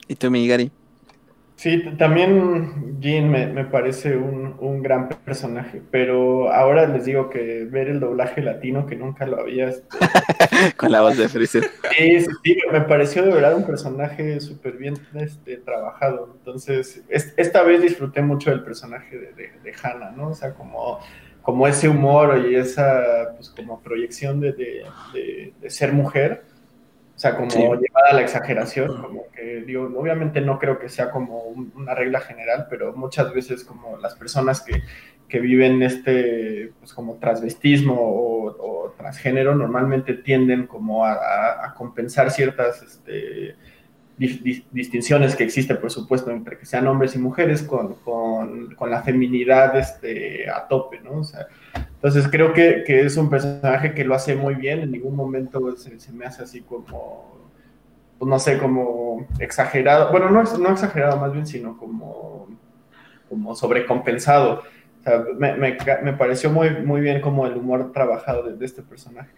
¿Y tú, Migari? Sí, también Jean me, parece un, gran personaje, pero ahora les digo que ver el doblaje latino, que nunca lo había... Este, Con la voz de Freezer. Sí, sí, me pareció de verdad un personaje súper bien este, trabajado. Entonces, esta vez disfruté mucho del personaje de, de, Hannah, ¿no? O sea, como, como ese humor y esa pues, como proyección de, de ser mujer o sea, como llevada a la exageración, como que digo, obviamente no creo que sea como una regla general, pero muchas veces como las personas que, que viven este, pues como transvestismo o, transgénero, normalmente tienden como a, compensar ciertas este, distinciones que existen, por supuesto, entre que sean hombres y mujeres con, con, con la feminidad este, a tope, ¿no? O sea, entonces creo que, que, es un personaje que lo hace muy bien, en ningún momento se, se me hace así como, pues, no sé, como exagerado, bueno, no, no exagerado más bien, sino como, como sobrecompensado. O sea, me, me, pareció muy, muy bien como el humor trabajado de, este personaje.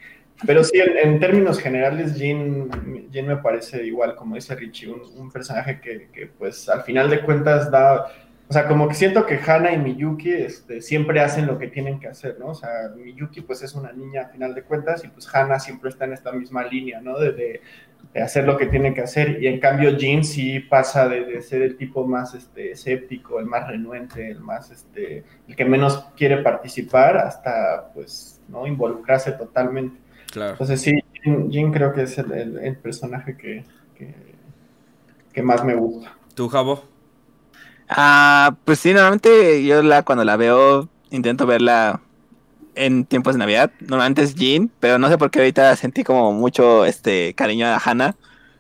Pero sí, en, términos generales, Jean, me parece igual, como dice Richie, un, un personaje que, que, pues al final de cuentas da o sea, como que siento que Hana y Miyuki este, siempre hacen lo que tienen que hacer, ¿no? O sea, Miyuki pues es una niña a final de cuentas y pues Hana siempre está en esta misma línea, ¿no? De, de, hacer lo que tienen que hacer y en cambio Jin sí pasa de, ser el tipo más este, escéptico, el más renuente, el más, este, el que menos quiere participar hasta pues, ¿no? Involucrarse totalmente. Claro. Entonces sí, Jin, creo que es el, personaje que, que, que más me gusta. ¿Tú, Jabo? Ah, pues sí, normalmente yo la cuando la veo intento verla en tiempos de Navidad. Normalmente es Jean, pero no sé por qué ahorita sentí como mucho este cariño a Hannah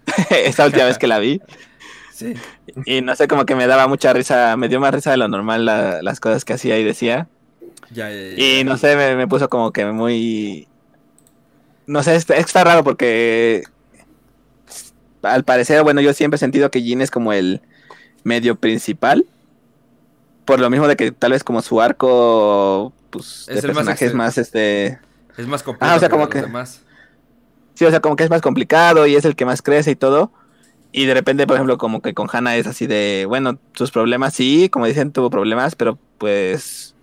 esta última vez que la vi. Sí. Y no sé, como que me daba mucha risa, me dio más risa de lo normal las cosas que hacía y decía. Ya, ya, ya, y no sé, me, puso como que muy... No sé, es, está raro porque al parecer, bueno, yo siempre he sentido que Jean es como el medio principal. Por lo mismo de que tal vez como su arco, pues, de personajes más, este... Es más complicado. Ah, o sea, como que... Sí, o sea, como que es más complicado y es el que más crece y todo. Y de repente, por ejemplo, como que con Hannah es así de, bueno, sus problemas sí, como dicen, tuvo problemas, pero pues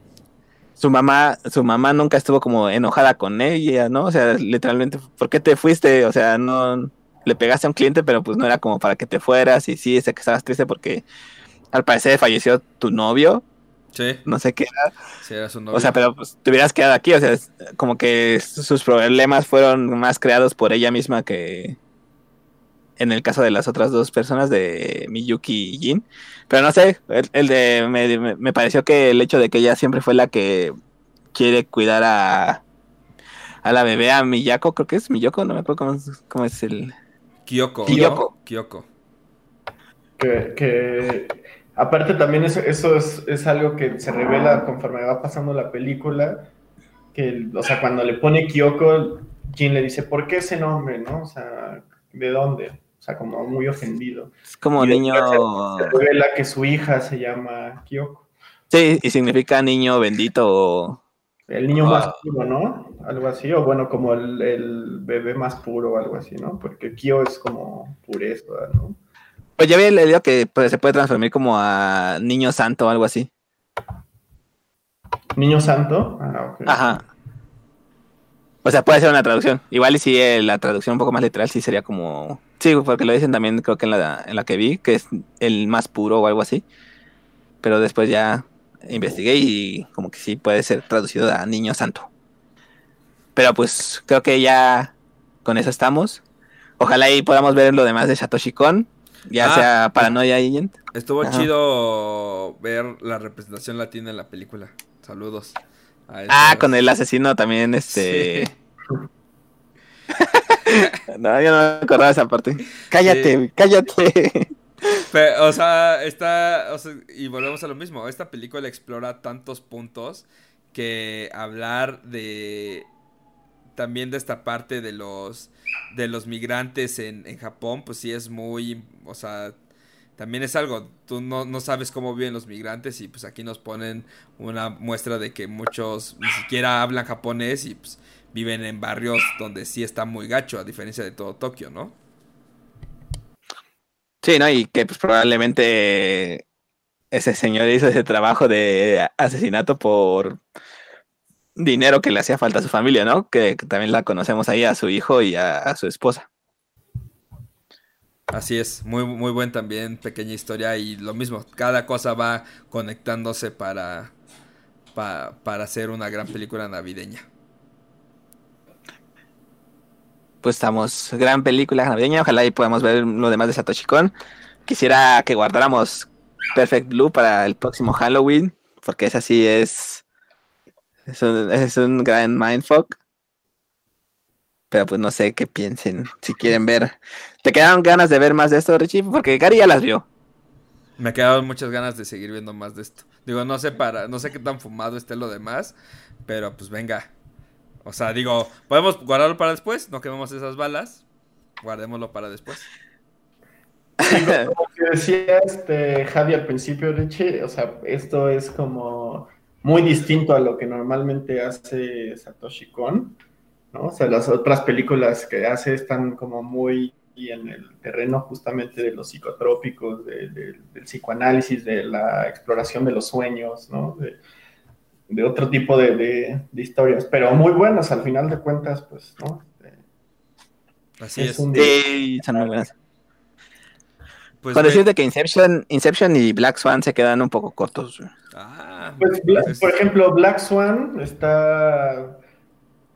su mamá, su mamá nunca estuvo como enojada con ella, ¿no? O sea, literalmente, ¿por qué te fuiste? O sea, no, le pegaste a un cliente, pero pues no era como para que te fueras. Y sí, sé que estabas triste porque al parecer falleció tu novio. Sí. No sé qué era. Sí, era su novio. O sea, pero pues, te hubieras quedado aquí. O sea, como que sus problemas fueron más creados por ella misma que en el caso de las otras dos personas, de Miyuki y Jin. Pero no sé, el, de. Me, me pareció que el hecho de que ella siempre fue la que quiere cuidar a. A la bebé, a Miyako, creo que es Miyoko, no me acuerdo cómo, cómo es el, Kyoko. Kyoko. Que, aparte también eso, eso es, algo que se revela conforme va pasando la película. Que, o sea, cuando le pone Kyoko, Jin le dice, ¿por qué ese nombre, no? O sea, ¿de dónde? O sea, como muy ofendido. Es como niño... Se, revela que su hija se llama Kyoko. Sí, y significa niño bendito el niño más ah. puro, ¿no? Algo así, o bueno, como el, bebé más puro o algo así, ¿no? Porque Kyo es como pureza, ¿no? Pues ya había leído que pues, se puede transformar como a niño santo o algo así. ¿Niño santo? Ah, ok. Ajá. O sea, puede ser una traducción. Igual y si eh, la traducción un poco más literal sí sería como... Sí, porque lo dicen también creo que en la, en la que vi, que es el más puro o algo así. Pero después ya investigué y como que sí puede ser traducido a niño santo. Pero pues creo que ya con eso estamos. Ojalá ahí podamos ver lo demás de Satoshi Kon, ya ah, sea Paranoia Agent. Estuvo chido ver la representación latina en la película. Saludos. ah, con el asesino también, este... no, yo no me acordaba esa parte. Cállate, cállate o sea, está. y volvemos a lo mismo. Esta película explora tantos puntos que hablar de. También de esta parte de los. De los migrantes en, en Japón, pues sí es muy. O sea, también es algo, tú no, no, sabes cómo viven los migrantes y pues aquí nos ponen una muestra de que muchos ni siquiera hablan japonés y pues viven en barrios donde sí está muy gacho, a diferencia de todo Tokio, ¿no? Sí, ¿no? Y que pues probablemente ese señor hizo ese trabajo de asesinato por dinero que le hacía falta a su familia, ¿no? Que, también la conocemos ahí a su hijo y a, su esposa. Así es, muy, muy buen también, pequeña historia y lo mismo, cada cosa va conectándose para, para hacer una gran película navideña pues estamos, gran película navideña, ojalá y podamos ver lo demás de Satoshi Kon. Quisiera que guardáramos Perfect Blue para el próximo Halloween, porque esa sí es, es un, es un gran mindfuck. Pero pues no sé qué piensen, si quieren ver. ¿Te quedaron ganas de ver más de esto, Richie? Porque Gary ya las vio. Me quedaron muchas ganas de seguir viendo más de esto. Digo, no sé para, no sé qué tan fumado esté lo demás, pero pues venga, o sea, digo, podemos guardarlo para después, no quememos esas balas, guardémoslo para después. como que decía este Javi al principio, Richie, o sea, esto es como muy distinto a lo que normalmente hace Satoshi Kon, ¿no? O sea, las otras películas que hace están como muy en el terreno justamente de los psicotrópicos, del psicoanálisis, de la exploración de los sueños, ¿no? De, otro tipo de, historias, pero muy buenas al final de cuentas, pues, ¿no? Así es. sí, son muy buenas. Pues Con decirte que Inception, Inception y Black Swan se quedan un poco cortos. Ah, pues, pues, por ejemplo, Black Swan está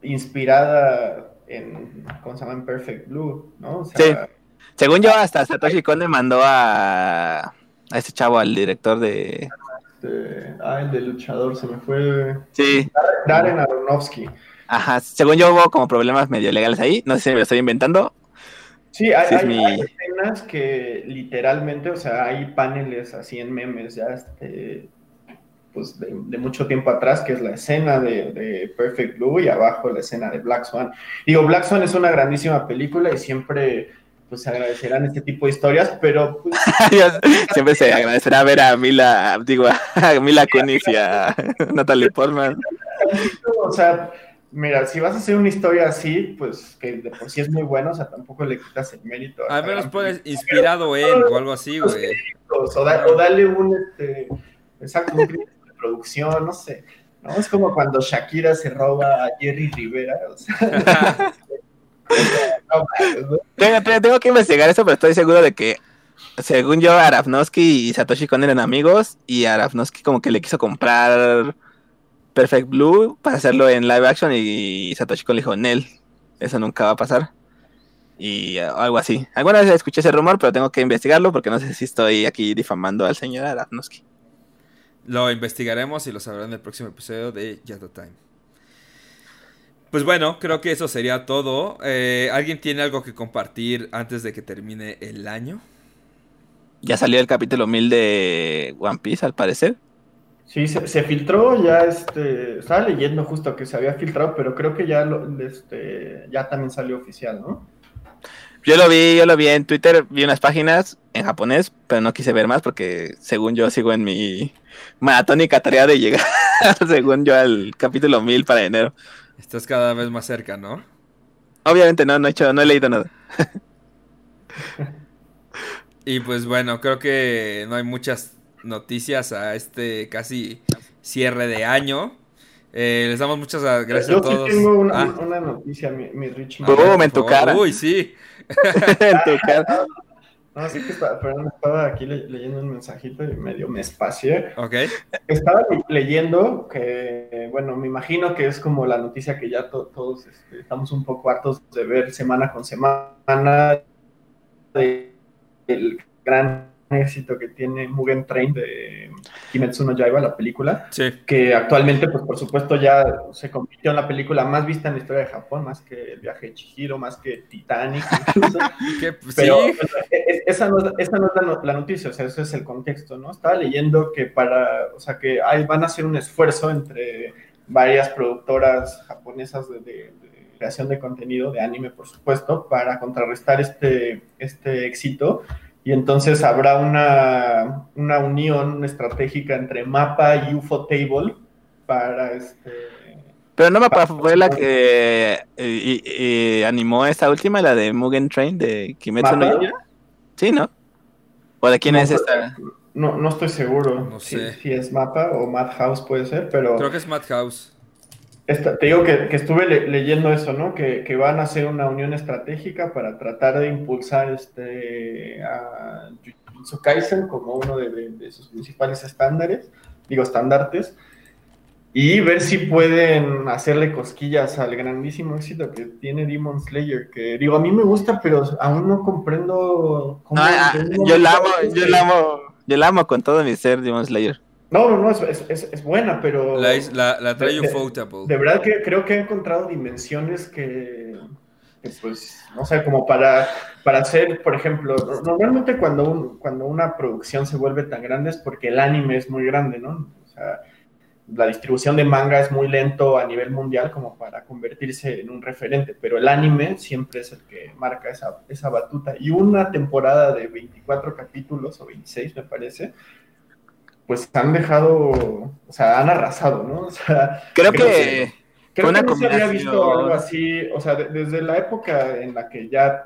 inspirada en, ¿cómo se llama? Perfect Blue, ¿no? sí. Según yo, hasta Satoshi Kon le mandó a, a este chavo, al director de... Este, ah, el de luchador, se me fue... Sí. Darren Aronofsky. Ajá, según yo hubo como problemas medio legales ahí, no sé si me lo estoy inventando. Sí, hay, hay, escenas que literalmente, o sea, hay paneles así en memes ya, este, pues de, mucho tiempo atrás, que es la escena de, Perfect Blue y abajo la escena de Black Swan. Digo, Black Swan es una grandísima película y siempre pues se agradecerán este tipo de historias, pero pues, siempre se agradecerá ver a Mila, digo, a Mila Kunis y a Natalie Portman. O sea, mira, si vas a hacer una historia así, pues que de por sí es muy bueno, o sea, tampoco le quitas el mérito. A, menos puedes inspirado en o algo así, güey. O, dale un, este, exacto, un producción, no sé. ¿no? Es como cuando Shakira se roba a Jerry Rivera. O sea, tengo, que investigar eso, pero estoy seguro de que, según yo, Arafnosky y Satoshi Kon eran amigos y Arafnosky como que le quiso comprar Perfect Blue para hacerlo en live action y Satoshi Kon le dijo, Nel, eso nunca va a pasar. Y uh, algo así. Alguna vez escuché ese rumor, pero tengo que investigarlo porque no sé si estoy aquí difamando al señor Arafnosky. Lo investigaremos y lo sabrán en el próximo episodio de Yato Time. Pues bueno, creo que eso sería todo. Eh, ¿Alguien tiene algo que compartir antes de que termine el año? Ya salió el capítulo 1000 de One Piece, al parecer. Sí, se, filtró, ya este, estaba leyendo justo que se había filtrado, pero creo que ya, este, ya también salió oficial, ¿no? Yo lo vi, yo lo vi en Twitter, vi unas páginas en japonés, pero no quise ver más porque según yo sigo en mi maratónica tarea de llegar, según yo, al capítulo 1000 para enero. Estás cada vez más cerca, ¿no? Obviamente no, no he, hecho, no he leído nada. y pues bueno, creo que no hay muchas noticias a este casi cierre de año. Eh, les damos muchas gracias a todos. Yo tengo una, ah. una, noticia, mi, mi Rich. en tu cara. Uy, sí. en tu cara. No, sí que estaba, perdón, estaba aquí leyendo un mensajito y medio me espacié. Ok. Estaba leyendo que, bueno, me imagino que es como la noticia que ya todos este, estamos un poco hartos de ver semana con semana del gran éxito que tiene Mugen Train de Kimetsu no Yaiba, la película, que actualmente, pues por supuesto, ya se convirtió en la película más vista en la historia de Japón, más que el viaje de Chihiro, más que Titanic, incluso. Pues, Pero pues, e, esa, no, esa no es la, noticia, o sea, ese es el contexto, ¿no? Estaba leyendo que para, o sea, que hay, van a hacer un esfuerzo entre varias productoras japonesas de, de creación de contenido, de anime, por supuesto, para contrarrestar este, este éxito y entonces habrá una, una unión estratégica entre Mapa y UFO Table para este... Pero no Mapa fue la que eh, animó esta última, la de Mugen Train de Kimetsu no Yaiba. Sí, ¿no? ¿O de quién es esta? No, no estoy seguro no sé. si, es Mapa o Madhouse puede ser, pero... Creo que es Madhouse te digo que, estuve leyendo eso, ¿no? Que, van a hacer una unión estratégica para tratar de impulsar este, a Jujutsu Kaisen como uno de, sus principales estándares, digo, estandartes, y ver si pueden hacerle cosquillas al grandísimo éxito que tiene Demon Slayer, que digo, a mí me gusta, pero aún no comprendo cómo... Ah, yo la amo, yo la amo, yo la amo con todo mi ser, Demon Slayer. No, no, no, es, es, buena, pero... La, la, la trae de, de, verdad que creo que he encontrado dimensiones que, pues, no sé, como para, para hacer, por ejemplo, normalmente cuando, cuando una producción se vuelve tan grande es porque el anime es muy grande, ¿no? O sea, la distribución de manga es muy lento a nivel mundial como para convertirse en un referente, pero el anime siempre es el que marca esa, esa batuta. Y una temporada de 24 capítulos, o 26 me parece, pues han dejado, o sea, han arrasado, ¿no? O sea, creo, que, creo que no se había visto algo así, o sea, desde la época en la que ya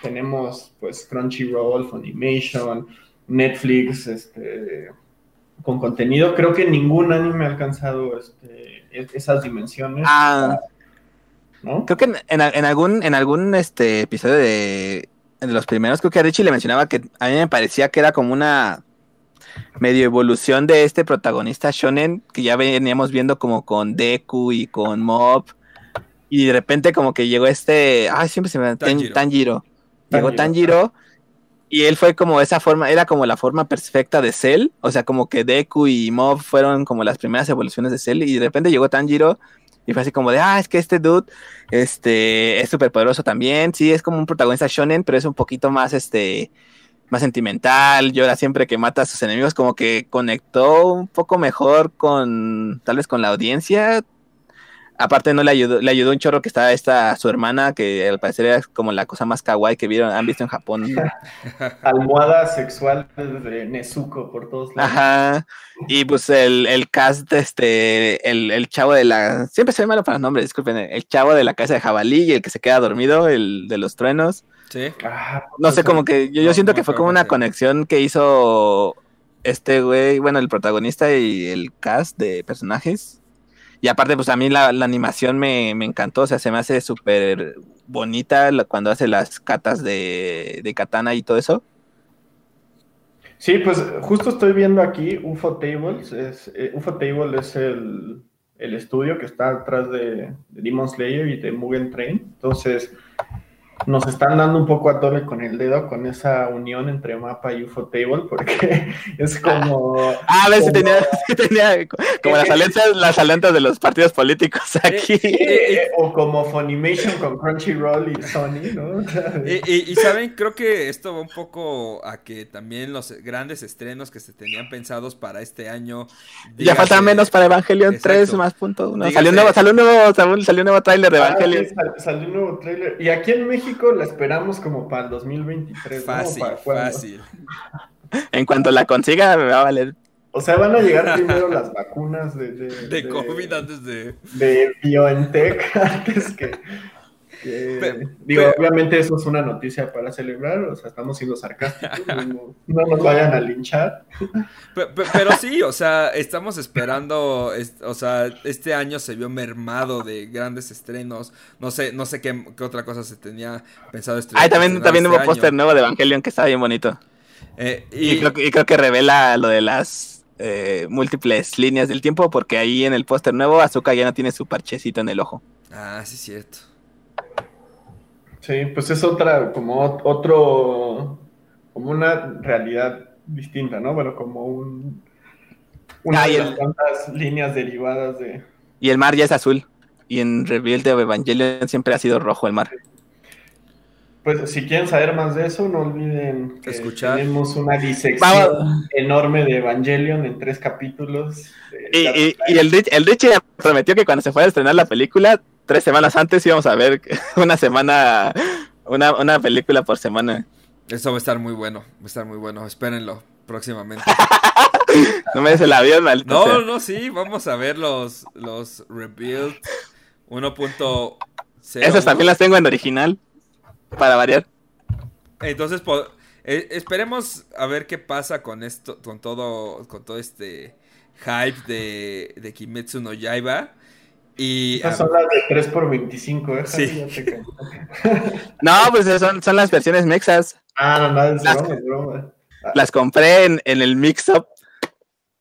tenemos pues Crunchyroll, Funimation, Netflix, este, con contenido. Creo que ningún anime ha alcanzado este, esas dimensiones. Ah, ¿no? Creo que en, en, algún, en algún este, episodio de, de los primeros, creo que a Richie le mencionaba que a mí me parecía que era como una medio evolución de este protagonista shonen que ya veníamos viendo como con Deku y con Mob y de repente como que llegó este, ay, siempre se me Tanjiro. Tanjiro. Llegó Tanjiro y él fue como esa forma, era como la forma perfecta de Cell, o sea, como que Deku y Mob fueron como las primeras evoluciones de Cell y de repente llegó Tanjiro y fue así como de, ah, es que este dude este, es súper poderoso también, sí, es como un protagonista shonen, pero es un poquito más, este, más sentimental, llora siempre que mata a sus enemigos, como que conectó un poco mejor con, tal vez con la audiencia. Aparte no le ayudó, le ayudó un chorro que estaba esta su hermana, que al parecer era como la cosa más kawaii que vieron, han visto en Japón. Almohada sexual de Nezuko por todos lados. Ajá. Y pues el, el cast, este, el, el chavo de la. Siempre se ve malo para los nombres, disculpen. El chavo de la casa de jabalí y el que se queda dormido, el de los truenos. Sí. Ah, No sé, como que yo, yo No, siento que fue como una conexión que hizo este güey, bueno, el protagonista y el cast de personajes. Y aparte, pues a mí la, la animación me, me encantó, o sea, se me hace súper bonita cuando hace las catas de, de katana y todo eso. Sí, pues justo estoy viendo aquí UFO Tables. Es, eh, UFO Table es el, el estudio que está atrás de, de Demon Slayer y de Mugen Train. Entonces, nos están dando un poco a tole con el dedo con esa unión entre mapa y UFO Table, porque es como. Ah, a ver si tenía, como las alianzas, las alianzas de los partidos políticos aquí. eh, o como Funimation con Crunchyroll y Sony, ¿no? Y, y- y, saben, creo que esto va un poco a que también los grandes estrenos que se tenían pensados para este año. Ya falta menos para Evangelion Exacto. 3 más punto uno. Dígase- Salió un nuevo, salió un nuevo, salió, salió un nuevo tráiler de Ah, Evangelion. sí, sal- salió un nuevo trailer. Y aquí en México la esperamos como para el 2023. ¿no? Fácil, ¿Para cuándo? fácil. En cuanto la consiga, me va a valer. O sea, van a llegar primero las vacunas de, de, De COVID antes de. de BioNTech antes que. Pe- digo, obviamente eso es una noticia para celebrar, o sea, estamos siendo sarcásticos, no, no nos vayan a linchar. Pe- pe- Pero sí, o sea, estamos esperando, es- o sea, este año se vio mermado de grandes estrenos. No sé, no sé qué, qué otra cosa se tenía pensado estrenar. Ay, también, estrenar también este hubo póster nuevo de Evangelion que está bien bonito. Eh, Y, y, creo, que- y creo que revela lo de las eh, múltiples líneas del tiempo, porque ahí en el póster nuevo Azuka ya no tiene su parchecito en el ojo. Ah, sí, es cierto. Sí, pues es otra, como ot- otro, como una realidad distinta, ¿no? Bueno, como un, una Ah, y de el- las tantas líneas derivadas de... Y el mar ya es azul. Y en Rebuild de Evangelion siempre ha sido rojo el mar. Pues si quieren saber más de eso, no olviden que Escuchar. tenemos una disección Vamos. enorme de Evangelion en tres capítulos. Y, y- y el, Rich, el Richie prometió que cuando se fuera a estrenar la película, tres semanas antes íbamos a ver una semana, una, una película por semana. Eso va a estar muy bueno, va a estar muy bueno. Espérenlo próximamente. No me des el avión, maldito No, sea. no, sí, vamos a ver los, los Rebuild 1.0. Esas también las tengo en original, para variar. Entonces, eh, esperemos a ver qué pasa con esto, con todo, con todo este hype de, de Kimetsu no Yaiba. Y Estas a- son las de 3 por 25, ¿eh? Sí. No, pues son, son las versiones mexas. Ah, no, no, es Las- broma. Las compré en, en el mix-up.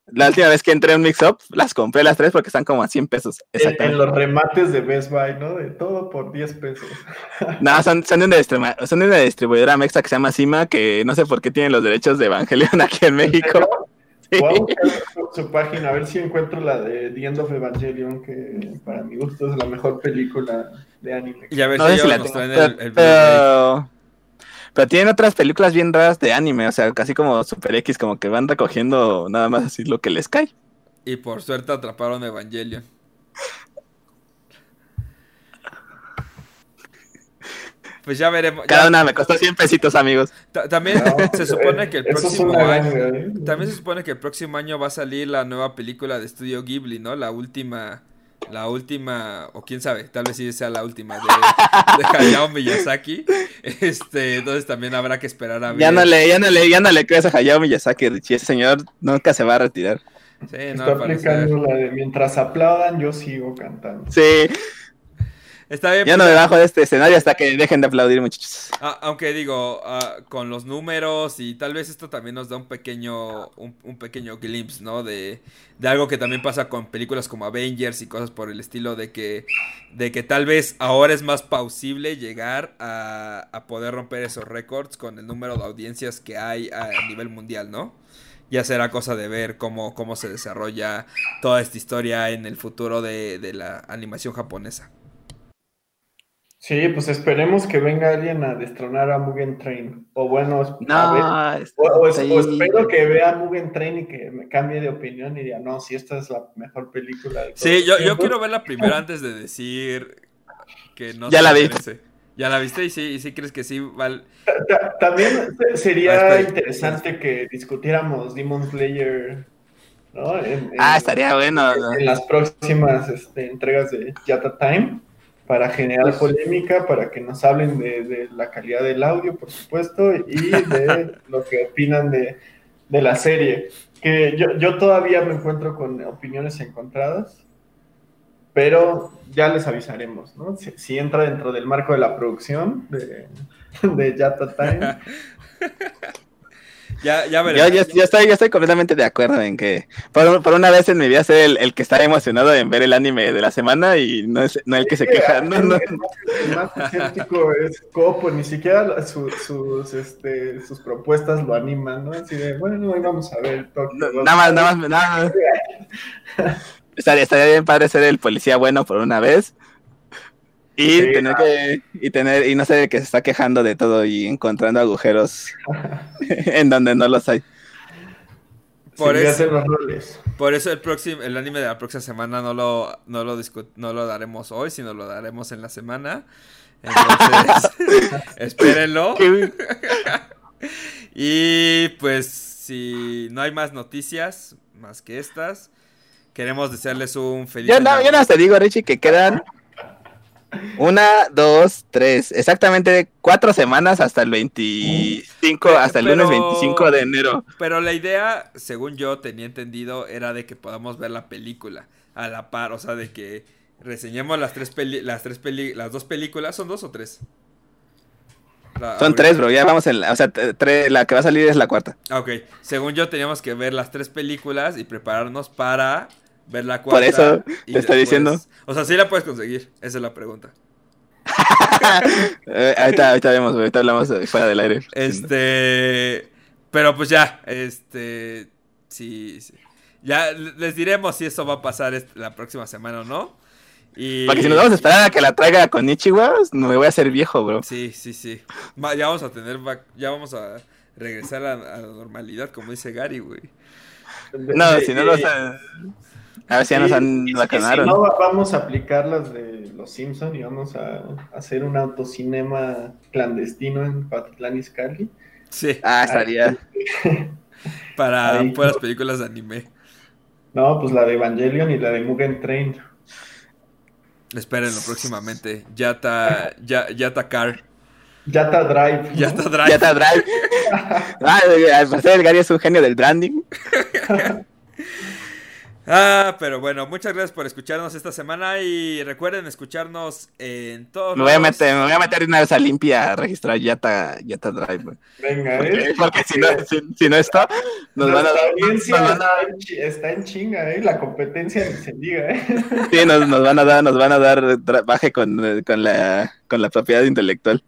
La última vez que entré en mix-up, las compré las tres porque están como a 100 pesos. En, en los remates de Best Buy, ¿no? De todo por 10 pesos. No, son, son, de una distribu- son de una distribuidora mexa que se llama Cima, que no sé por qué tienen los derechos de Evangelion aquí en México. Sí. Voy a buscar su, su página a ver si encuentro la de The End of Evangelion, que para mi gusto es la mejor película de anime. y a ver No si sé si la tengo, el, el pero, pero tienen otras películas bien raras de anime, o sea, casi como Super X, como que van recogiendo nada más así lo que les cae. Y por suerte atraparon Evangelion. Pues ya veremos. Cada ya- una me costó 100 pesitos, amigos. ta- también No, se supone que el próximo año. ¿eh? También se supone que el próximo año va a salir la nueva película de Estudio Ghibli, ¿no? La última la última, o quién sabe, tal vez sí sea la última de, de Hayao Miyazaki. Este, entonces también habrá que esperar a ver. Ya no le, ya no le, ya no le creas a Hayao Miyazaki, Richie. Ese señor nunca se va a retirar. Sí, no, Está al parecer. aplicando la de mientras aplaudan, yo sigo cantando. Sí, Está bien. ya no pues, me bajo de este escenario hasta que dejen de aplaudir, muchachos. Ah, aunque digo, ah, con los números y tal vez esto también nos da un pequeño, un, un pequeño glimpse, ¿no? De, de algo que también pasa con películas como Avengers y cosas por el estilo de que, de que tal vez ahora es más plausible llegar a, a poder romper esos récords con el número de audiencias que hay a nivel mundial, ¿no? Ya será cosa de ver cómo, cómo se desarrolla toda esta historia en el futuro de, de la animación japonesa. Sí, pues esperemos que venga alguien a destronar a Mugen Train. O bueno, a ver, o, o- sí. o espero que vea Mugen Train y que me cambie de opinión y diga, no, si esta es la mejor película de Sí, yo, yo tiempos". quiero ver la primera antes de decir que no Ya se la vi. merece. ¿Ya la viste? ¿Y sí, y sí crees que sí val... Ta- También sería Ah, interesante que discutiéramos Demon Slayer, ¿no? En, en- Ah, estaría bueno. ¿no? en las próximas este, entregas de Yata Time para generar polémica, para que nos hablen de, de la calidad del audio, por supuesto, y de lo que opinan de, de la serie. Que yo, yo todavía me encuentro con opiniones encontradas, pero ya les avisaremos, ¿no? Si, si entra dentro del marco de la producción de, de Yata Time. Ya, ya Yo, veremos. yo- yo estoy, yo estoy completamente de acuerdo en que por, por una vez en mi vida ser el, el que está emocionado en ver el anime de la semana y no, es, no el que se queja. No, no. El más- el más escéptico es Copo, ni siquiera su- sus, este, sus propuestas lo animan, ¿no? Así de, bueno, hoy vamos a ver No, Ghoul. nada más, nada más, nada más. Estaría, estaría bien padre ser el policía bueno por una vez. Y Sí, tener que, y tener, y no el que se está quejando de todo y encontrando agujeros en donde no los hay. Por eso- hacen los roles. Por eso el próximo, el anime de la próxima semana no lo, no lo no lo daremos hoy, sino lo daremos en la semana. Entonces, espérenlo. Y pues, si no hay más noticias más que estas, queremos desearles un feliz Yo no, año. yo nada más te digo, Richie, que quedan una, dos, tres, exactamente cuatro semanas hasta el 25, Pero- hasta el lunes pero- 25 de enero. Pero la idea, según yo tenía entendido, era de que podamos ver la película a la par, o sea, de que reseñemos las tres peli las tres peli las dos películas, ¿son dos o tres? La- Son ahorita- tres, bro, ya vamos en la, o sea, tre- la que va a salir es la cuarta. Ok, según yo teníamos que ver las tres películas y prepararnos para ver la cuarta. Por eso te estoy diciendo. O sea, sí la puedes conseguir, esa es la pregunta. Eh, ahorita, ahorita vemos, ahorita hablamos eh, fuera del aire. Este, pero pues ya, este, sí, sí. Ya les diremos si eso va a pasar la próxima semana o no. Y... Porque si nos vamos a esperar a que la traiga con Ichiwa, no me voy a hacer viejo, bro. Sí, sí, sí. Ya vamos a tener, ya vamos a regresar a, a la normalidad, como dice Gary, güey. No, si no nos han... A ver si ya nos han vacunaron. Si no, va- vamos a aplicar las de los Simpson y vamos a hacer un autocinema clandestino en Patitlán Izcalli. Sí, Ah, estaría... para ahí. puras películas de anime. No, pues la de Evangelion y la de Mugen Train. Espérenlo próximamente. Yata, ya, Yata Car. Yata Drive. ¿no? Yata Ya Drive. está Drive. Ah, al parecer el Gary es un genio del branding. Ah, pero bueno, muchas gracias por escucharnos esta semana y recuerden escucharnos en todos Me voy a lados. meter, me voy a meter una vez a limpia a registrar Yata, Yata Drive. Venga, Porque, ¿eh? porque si no, si, si no está, nos van a dar, audiencia nos van a- está, en, chinga, ¿eh? La competencia se diga, ¿eh? sí, nos, nos van a dar, nos van a dar tra- baje con, con la, con la propiedad intelectual.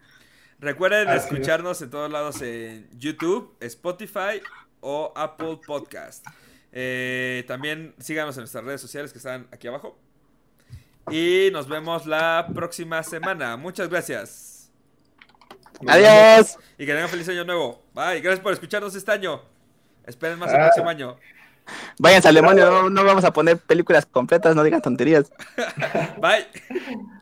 Recuerden Así es. escucharnos en todos lados en YouTube, Spotify o Apple Podcast. Eh, también síganos en nuestras redes sociales que están aquí abajo. Y nos vemos la próxima semana. Muchas gracias. Adiós. Y que tengan feliz año nuevo. Bye. Gracias por escucharnos este año. Esperen más el Ah. próximo año. Váyanse al demonio, no, no vamos a poner películas completas, no digan tonterías. Bye.